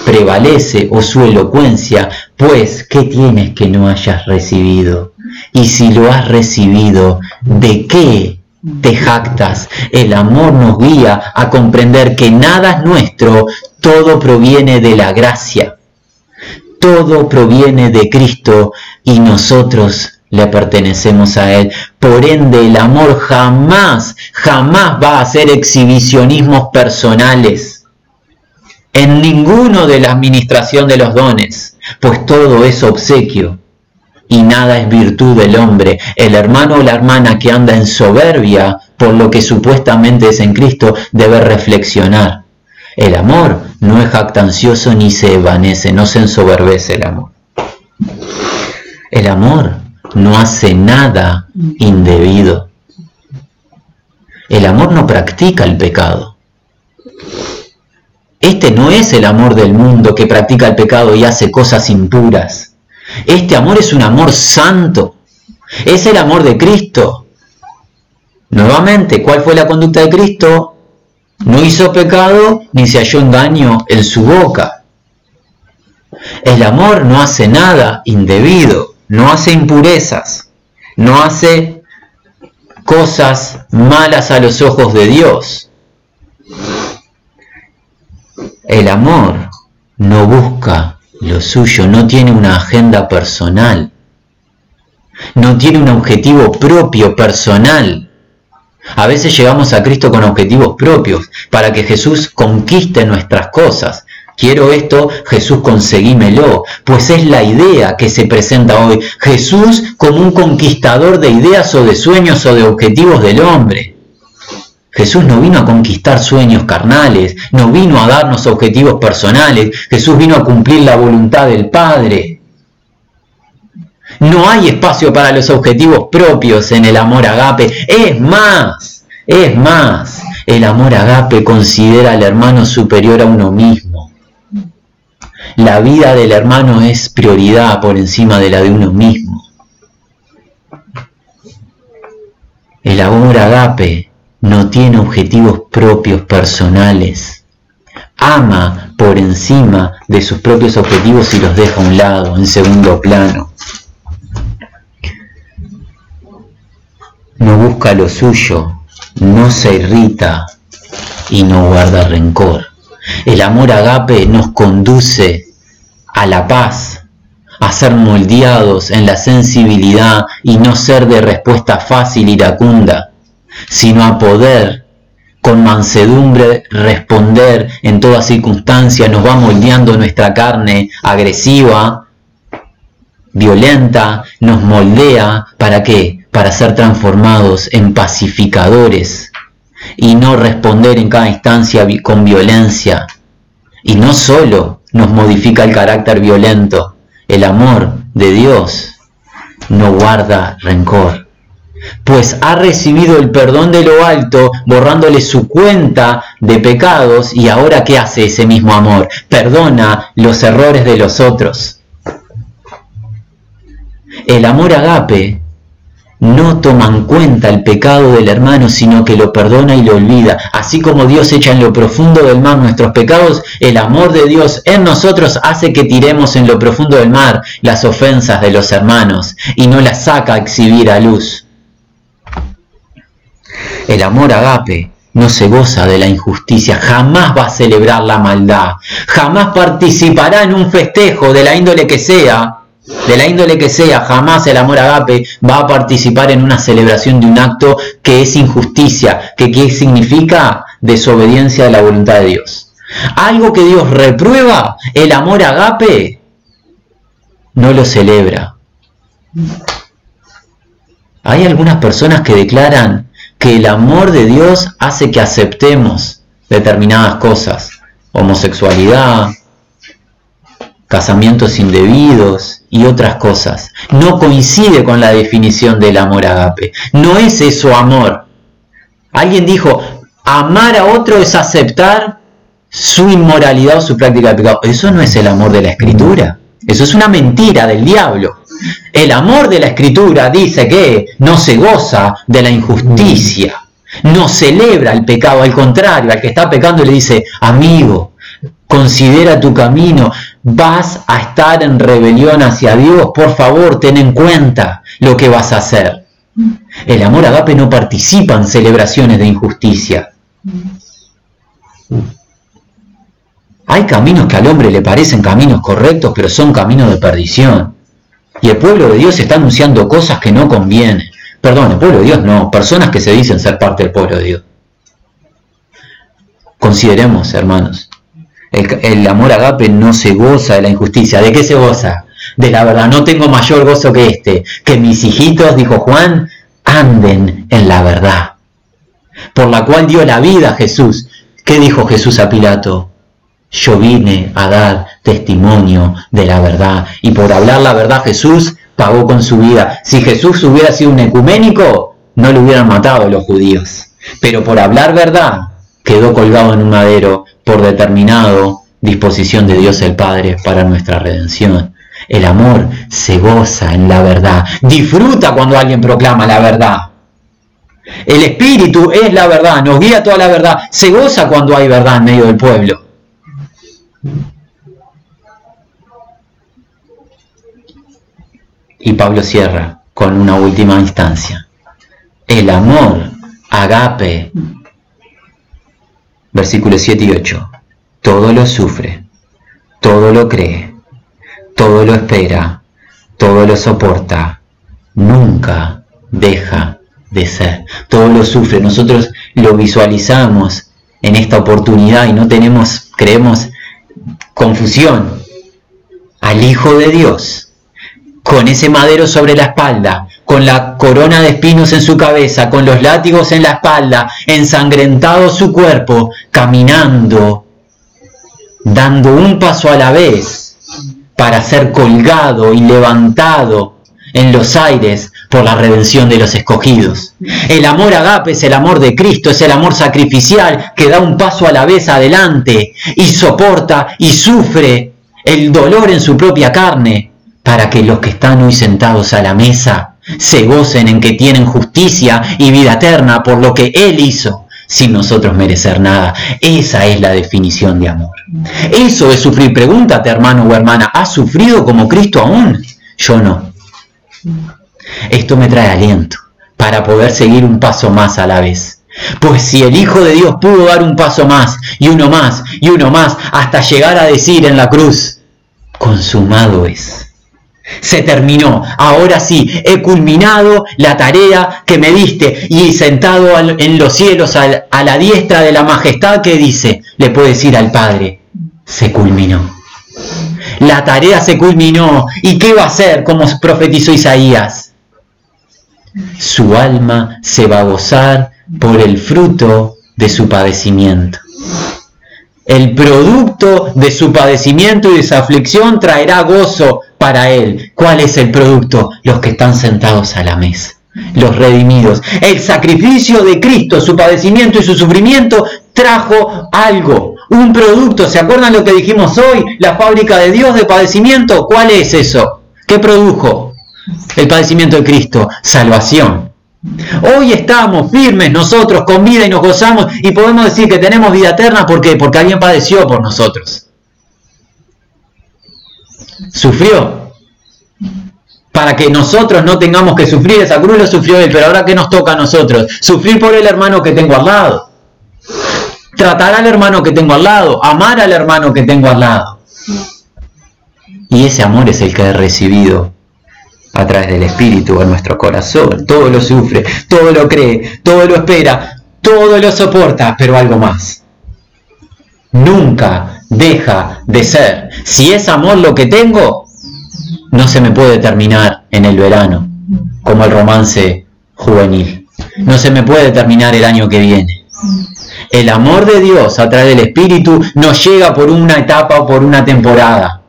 prevalece o su elocuencia, pues ¿qué tienes que no hayas recibido? Y si lo has recibido, ¿de qué te jactas? El amor nos guía a comprender que nada es nuestro, todo proviene de la gracia todo proviene de Cristo y nosotros le pertenecemos a Él. Por ende, el amor jamás, jamás va a ser exhibicionismos personales en ninguno de la administración de los dones, pues todo es obsequio y nada es virtud del hombre. El hermano o la hermana que anda en soberbia por lo que supuestamente es en Cristo debe reflexionar. El amor no es jactancioso ni se evanece, no se ensoberbece el amor. El amor no hace nada indebido. El amor no practica el pecado. Este no es el amor del mundo que practica el pecado y hace cosas impuras. Este amor es un amor santo. Es el amor de Cristo. Nuevamente, ¿cuál fue la conducta de Cristo? No hizo pecado ni se halló engaño en su boca. El amor no hace nada indebido, no hace impurezas, no hace cosas malas a los ojos de Dios. El amor no busca lo suyo, no tiene una agenda personal, no tiene un objetivo propio personal a veces llegamos a Cristo con objetivos propios, para que Jesús conquiste nuestras cosas. Quiero esto, Jesús conseguímelo, pues es la idea que se presenta hoy. Jesús como un conquistador de ideas o de sueños o de objetivos del hombre. Jesús no vino a conquistar sueños carnales, no vino a darnos objetivos personales, Jesús vino a cumplir la voluntad del Padre. No hay espacio para los objetivos propios en el amor agape. Es más, es más, el amor agape considera al hermano superior a uno mismo. La vida del hermano es prioridad por encima de la de uno mismo. El amor agape no tiene objetivos propios personales. Ama por encima de sus propios objetivos y los deja a un lado, en segundo plano. no busca lo suyo, no se irrita y no guarda rencor. El amor agape nos conduce a la paz, a ser moldeados en la sensibilidad y no ser de respuesta fácil y iracunda, sino a poder con mansedumbre responder en toda circunstancia, nos va moldeando nuestra carne agresiva, violenta, nos moldea para qué? para ser transformados en pacificadores y no responder en cada instancia con violencia. Y no solo nos modifica el carácter violento, el amor de Dios no guarda rencor, pues ha recibido el perdón de lo alto, borrándole su cuenta de pecados, y ahora ¿qué hace ese mismo amor? Perdona los errores de los otros. El amor agape no toma en cuenta el pecado del hermano, sino que lo perdona y lo olvida. Así como Dios echa en lo profundo del mar nuestros pecados, el amor de Dios en nosotros hace que tiremos en lo profundo del mar las ofensas de los hermanos y no las saca a exhibir a luz. El amor agape no se goza de la injusticia, jamás va a celebrar la maldad, jamás participará en un festejo de la índole que sea de la índole que sea, jamás el amor agape va a participar en una celebración de un acto que es injusticia, que ¿qué significa desobediencia de la voluntad de Dios. Algo que Dios reprueba, el amor agape, no lo celebra. Hay algunas personas que declaran que el amor de Dios hace que aceptemos determinadas cosas, homosexualidad, casamientos indebidos y otras cosas. No coincide con la definición del amor agape. No es eso amor. Alguien dijo, amar a otro es aceptar su inmoralidad o su práctica de pecado. Eso no es el amor de la escritura. Eso es una mentira del diablo. El amor de la escritura dice que no se goza de la injusticia, no celebra el pecado, al contrario, al que está pecando le dice, amigo, considera tu camino, vas a estar en rebelión hacia Dios, por favor, ten en cuenta lo que vas a hacer. El amor agape no participa en celebraciones de injusticia. Hay caminos que al hombre le parecen caminos correctos, pero son caminos de perdición. Y el pueblo de Dios está anunciando cosas que no convienen. Perdón, el pueblo de Dios no, personas que se dicen ser parte del pueblo de Dios. Consideremos, hermanos, el, amor agape no se goza de la injusticia. ¿De qué se goza? De la verdad. No tengo mayor gozo que este. Que mis hijitos, dijo Juan, anden en la verdad. Por la cual dio la vida a Jesús. ¿Qué dijo Jesús a Pilato? Yo vine a dar testimonio de la verdad. Y por hablar la verdad Jesús pagó con su vida. Si Jesús hubiera sido un ecuménico, no lo hubieran matado los judíos. Pero por hablar verdad, quedó colgado en un madero por determinado disposición de Dios el Padre para nuestra redención. El amor se goza en la verdad, disfruta cuando alguien proclama la verdad. El Espíritu es la verdad, nos guía toda la verdad, se goza cuando hay verdad en medio del pueblo. Y Pablo cierra con una última instancia. El amor, agape, versículos 7 y 8. Todo lo sufre, todo lo cree, todo lo espera, todo lo soporta, nunca deja de ser. Todo lo sufre. Nosotros lo visualizamos en esta oportunidad y no tenemos, creemos, confusión. Al Hijo de Dios con ese madero sobre la espalda, con la corona de espinos en su cabeza, con los látigos en la espalda, ensangrentado su cuerpo, caminando, dando un paso a la vez para ser colgado y levantado en los aires por la redención de los escogidos. El amor agape es el amor de Cristo, es el amor sacrificial que da un paso a la vez adelante y soporta y sufre el dolor en su propia carne para que los que están hoy sentados a la mesa se gocen en que tienen justicia y vida eterna por lo que Él hizo sin nosotros merecer nada. Esa es la definición de amor. Eso es sufrir. Pregúntate, hermano o hermana, ¿has sufrido como Cristo aún? Yo no. Esto me trae aliento para poder seguir un paso más a la vez. Pues si el Hijo de Dios pudo dar un paso más y uno más y uno más hasta llegar a decir en la cruz, consumado es se terminó. Ahora sí, he culminado la tarea que me diste y sentado en los cielos a la diestra de la majestad que dice, le puede decir al Padre, se culminó. La tarea se culminó. ¿Y qué va a hacer como profetizó Isaías? Su alma se va a gozar por el fruto de su padecimiento. El producto de su padecimiento y de su aflicción traerá gozo para Él. ¿Cuál es el producto? Los que están sentados a la mesa, los redimidos. El sacrificio de Cristo, su padecimiento y su sufrimiento trajo algo, un producto. ¿Se acuerdan lo que dijimos hoy? La fábrica de Dios de padecimiento. ¿Cuál es eso? ¿Qué produjo? El padecimiento de Cristo, salvación. Hoy estamos firmes nosotros con vida y nos gozamos y podemos decir que tenemos vida eterna. ¿Por qué? Porque alguien padeció por nosotros sufrió. Para que nosotros no tengamos que sufrir, esa cruz lo sufrió él, pero ahora que nos toca a nosotros, sufrir por el hermano que tengo al lado, tratar al hermano que tengo al lado, amar al hermano que tengo al lado. Y ese amor es el que he recibido a través del Espíritu en nuestro corazón. Todo lo sufre, todo lo cree, todo lo espera, todo lo soporta, pero algo más. Nunca deja de ser. Si es amor lo que tengo, no se me puede terminar en el verano, como el romance juvenil. No se me puede terminar el año que viene. El amor de Dios a través del Espíritu no llega por una etapa o por una temporada.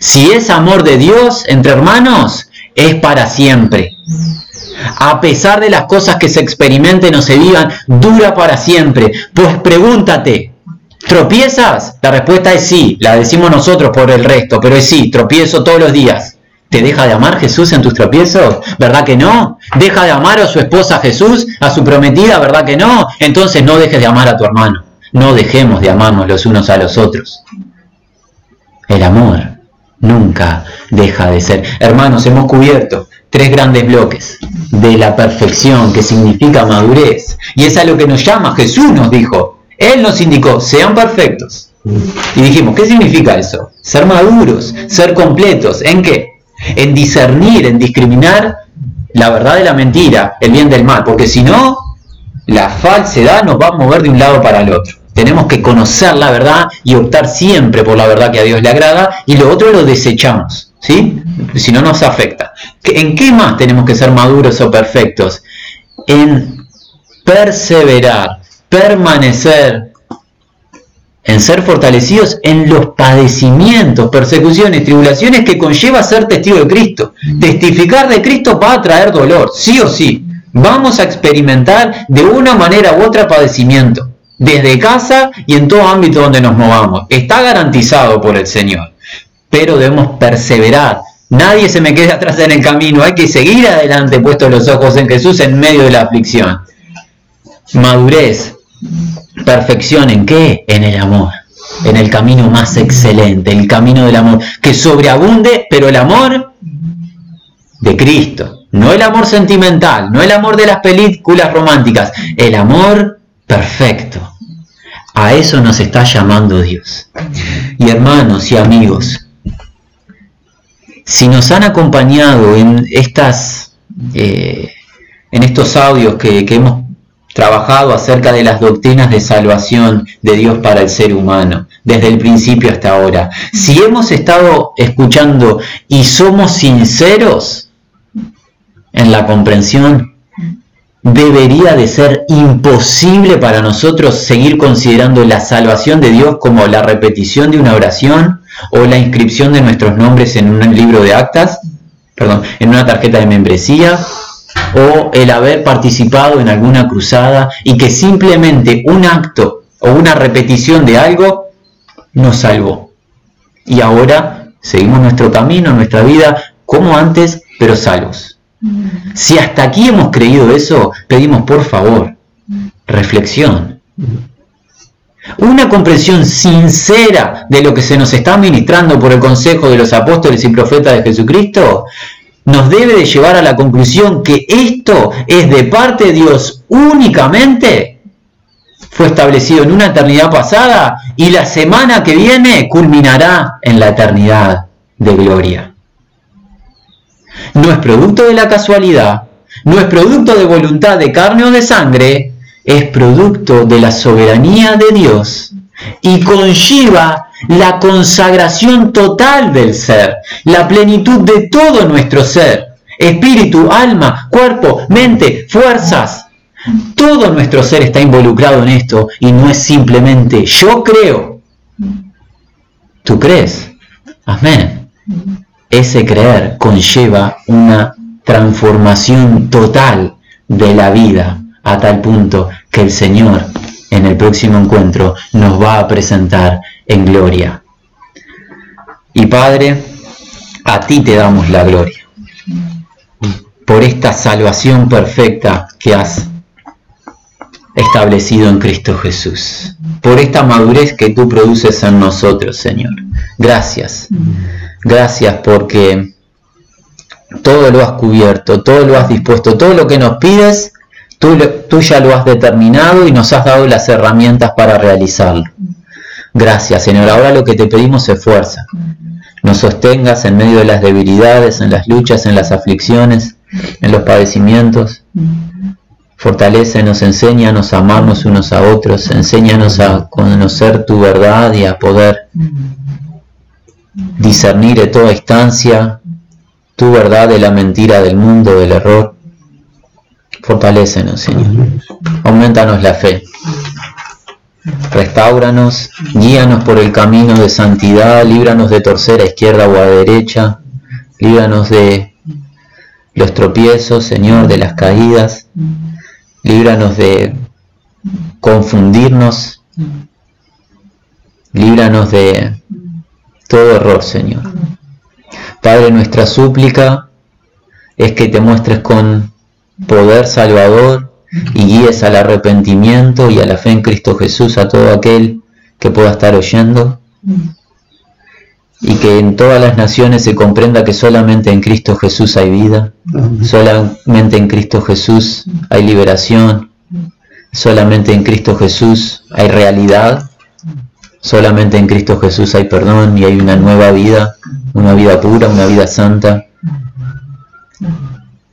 Si es amor de Dios entre hermanos, es para siempre. A pesar de las cosas que se experimenten o se vivan, dura para siempre. Pues pregúntate, ¿tropiezas? La respuesta es sí, la decimos nosotros por el resto, pero es sí, tropiezo todos los días. ¿Te deja de amar Jesús en tus tropiezos? ¿Verdad que no? ¿Deja de amar a su esposa Jesús, a su prometida? ¿Verdad que no? Entonces no dejes de amar a tu hermano. No dejemos de amarnos los unos a los otros. El amor nunca deja de ser. Hermanos, hemos cubierto tres grandes bloques de la perfección que significa madurez. Y es a lo que nos llama Jesús, nos dijo. Él nos indicó, sean perfectos. Y dijimos, ¿qué significa eso? Ser maduros, ser completos. ¿En qué? En discernir, en discriminar la verdad de la mentira, el bien del mal, porque si no, la falsedad nos va a mover de un lado para el otro. Tenemos que conocer la verdad y optar siempre por la verdad que a Dios le agrada y lo otro lo desechamos, ¿sí? Si no nos afecta. ¿En qué más tenemos que ser maduros o perfectos? En perseverar, permanecer, en ser fortalecidos en los padecimientos, persecuciones, tribulaciones que conlleva ser testigo de Cristo. Testificar de Cristo va a traer dolor, sí o sí. Vamos a experimentar de una manera u otra padecimiento, desde casa y en todo ámbito donde nos movamos. Está garantizado por el Señor, pero debemos perseverar. Nadie se me quede atrás en el camino, hay que seguir adelante puestos los ojos en Jesús en medio de la aflicción. Madurez, Perfección en qué? En el amor, en el camino más excelente, el camino del amor, que sobreabunde, pero el amor de Cristo, no el amor sentimental, no el amor de las películas románticas, el amor perfecto. A eso nos está llamando Dios. Y hermanos y amigos, si nos han acompañado en estas eh, en estos audios que, que hemos trabajado acerca de las doctrinas de salvación de Dios para el ser humano, desde el principio hasta ahora. Si hemos estado escuchando y somos sinceros en la comprensión, debería de ser imposible para nosotros seguir considerando la salvación de Dios como la repetición de una oración o la inscripción de nuestros nombres en un libro de actas, perdón, en una tarjeta de membresía o el haber participado en alguna cruzada y que simplemente un acto o una repetición de algo nos salvó. Y ahora seguimos nuestro camino, nuestra vida como antes, pero salvos. Si hasta aquí hemos creído eso, pedimos por favor reflexión. Una comprensión sincera de lo que se nos está ministrando por el consejo de los apóstoles y profetas de Jesucristo nos debe de llevar a la conclusión que esto es de parte de Dios únicamente, fue establecido en una eternidad pasada y la semana que viene culminará en la eternidad de gloria. No es producto de la casualidad, no es producto de voluntad de carne o de sangre, es producto de la soberanía de Dios y conlleva la consagración total del ser, la plenitud de todo nuestro ser, espíritu, alma, cuerpo, mente, fuerzas. Todo nuestro ser está involucrado en esto y no es simplemente yo creo. ¿Tú crees? Amén. Ese creer conlleva una transformación total de la vida a tal punto que el Señor en el próximo encuentro nos va a presentar en gloria. Y Padre, a ti te damos la gloria por esta salvación perfecta que has establecido en Cristo Jesús, por esta madurez que tú produces en nosotros, Señor. Gracias. Gracias porque todo lo has cubierto, todo lo has dispuesto, todo lo que nos pides, tú, tú ya lo has determinado y nos has dado las herramientas para realizarlo. Gracias, Señor. Ahora lo que te pedimos es fuerza. nos sostengas en medio de las debilidades, en las luchas, en las aflicciones, en los padecimientos. Fortalécenos, enséñanos a amarnos unos a otros, enséñanos a conocer tu verdad y a poder discernir en toda instancia tu verdad de la mentira del mundo, del error. Fortalécenos, Señor. Aumentanos la fe. Restauranos, guíanos por el camino de santidad, líbranos de torcer a izquierda o a derecha, líbranos de los tropiezos, Señor, de las caídas, líbranos de confundirnos, líbranos de todo error, Señor. Padre, nuestra súplica es que te muestres con poder salvador y guíes al arrepentimiento y a la fe en Cristo Jesús a todo aquel que pueda estar oyendo y que en todas las naciones se comprenda que solamente en Cristo Jesús hay vida, solamente en Cristo Jesús hay liberación, solamente en Cristo Jesús hay realidad, solamente en Cristo Jesús hay perdón y hay una nueva vida, una vida pura, una vida santa,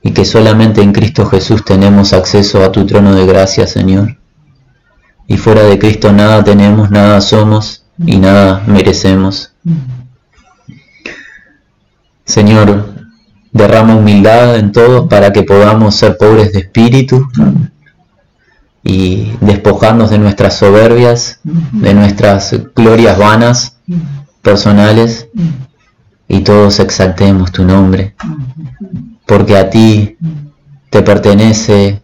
y que solamente en Cristo Jesús tenemos acceso a tu trono de gracia, Señor. Y fuera de Cristo nada tenemos, nada somos y nada merecemos. Señor, derrama humildad en todos para que podamos ser pobres de espíritu y despojarnos de nuestras soberbias, de nuestras glorias vanas personales y todos exaltemos tu nombre, porque a ti te pertenece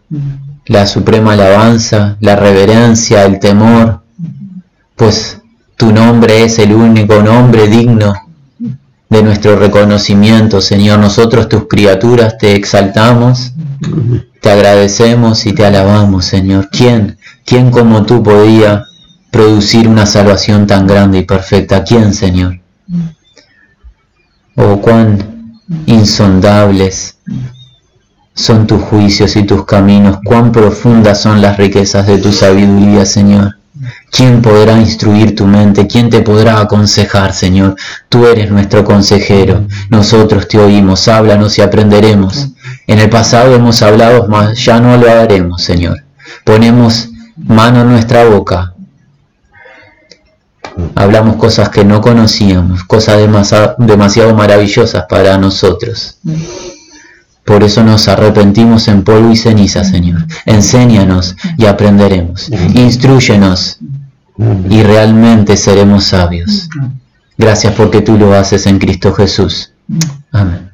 la suprema alabanza, la reverencia, el temor, pues tu nombre es el único nombre digno de nuestro reconocimiento, Señor. Nosotros, tus criaturas, te exaltamos, te agradecemos y te alabamos, Señor. ¿Quién, quién como tú podía producir una salvación tan grande y perfecta? ¿Quién, Señor? Oh, cuán insondables son tus juicios y tus caminos, cuán profundas son las riquezas de tu sabiduría, Señor. ¿Quién podrá instruir tu mente? ¿Quién te podrá aconsejar, Señor? Tú eres nuestro consejero. Nosotros te oímos, háblanos y aprenderemos. En el pasado hemos hablado, mas ya no lo haremos, Señor. Ponemos mano en nuestra boca. Hablamos cosas que no conocíamos, cosas demasiado, maravillosas para nosotros. Por eso nos arrepentimos en polvo y ceniza, Señor. Enséñanos y aprenderemos. Instruyenos y realmente seremos sabios. Gracias porque tú lo haces en Cristo Jesús. Amén.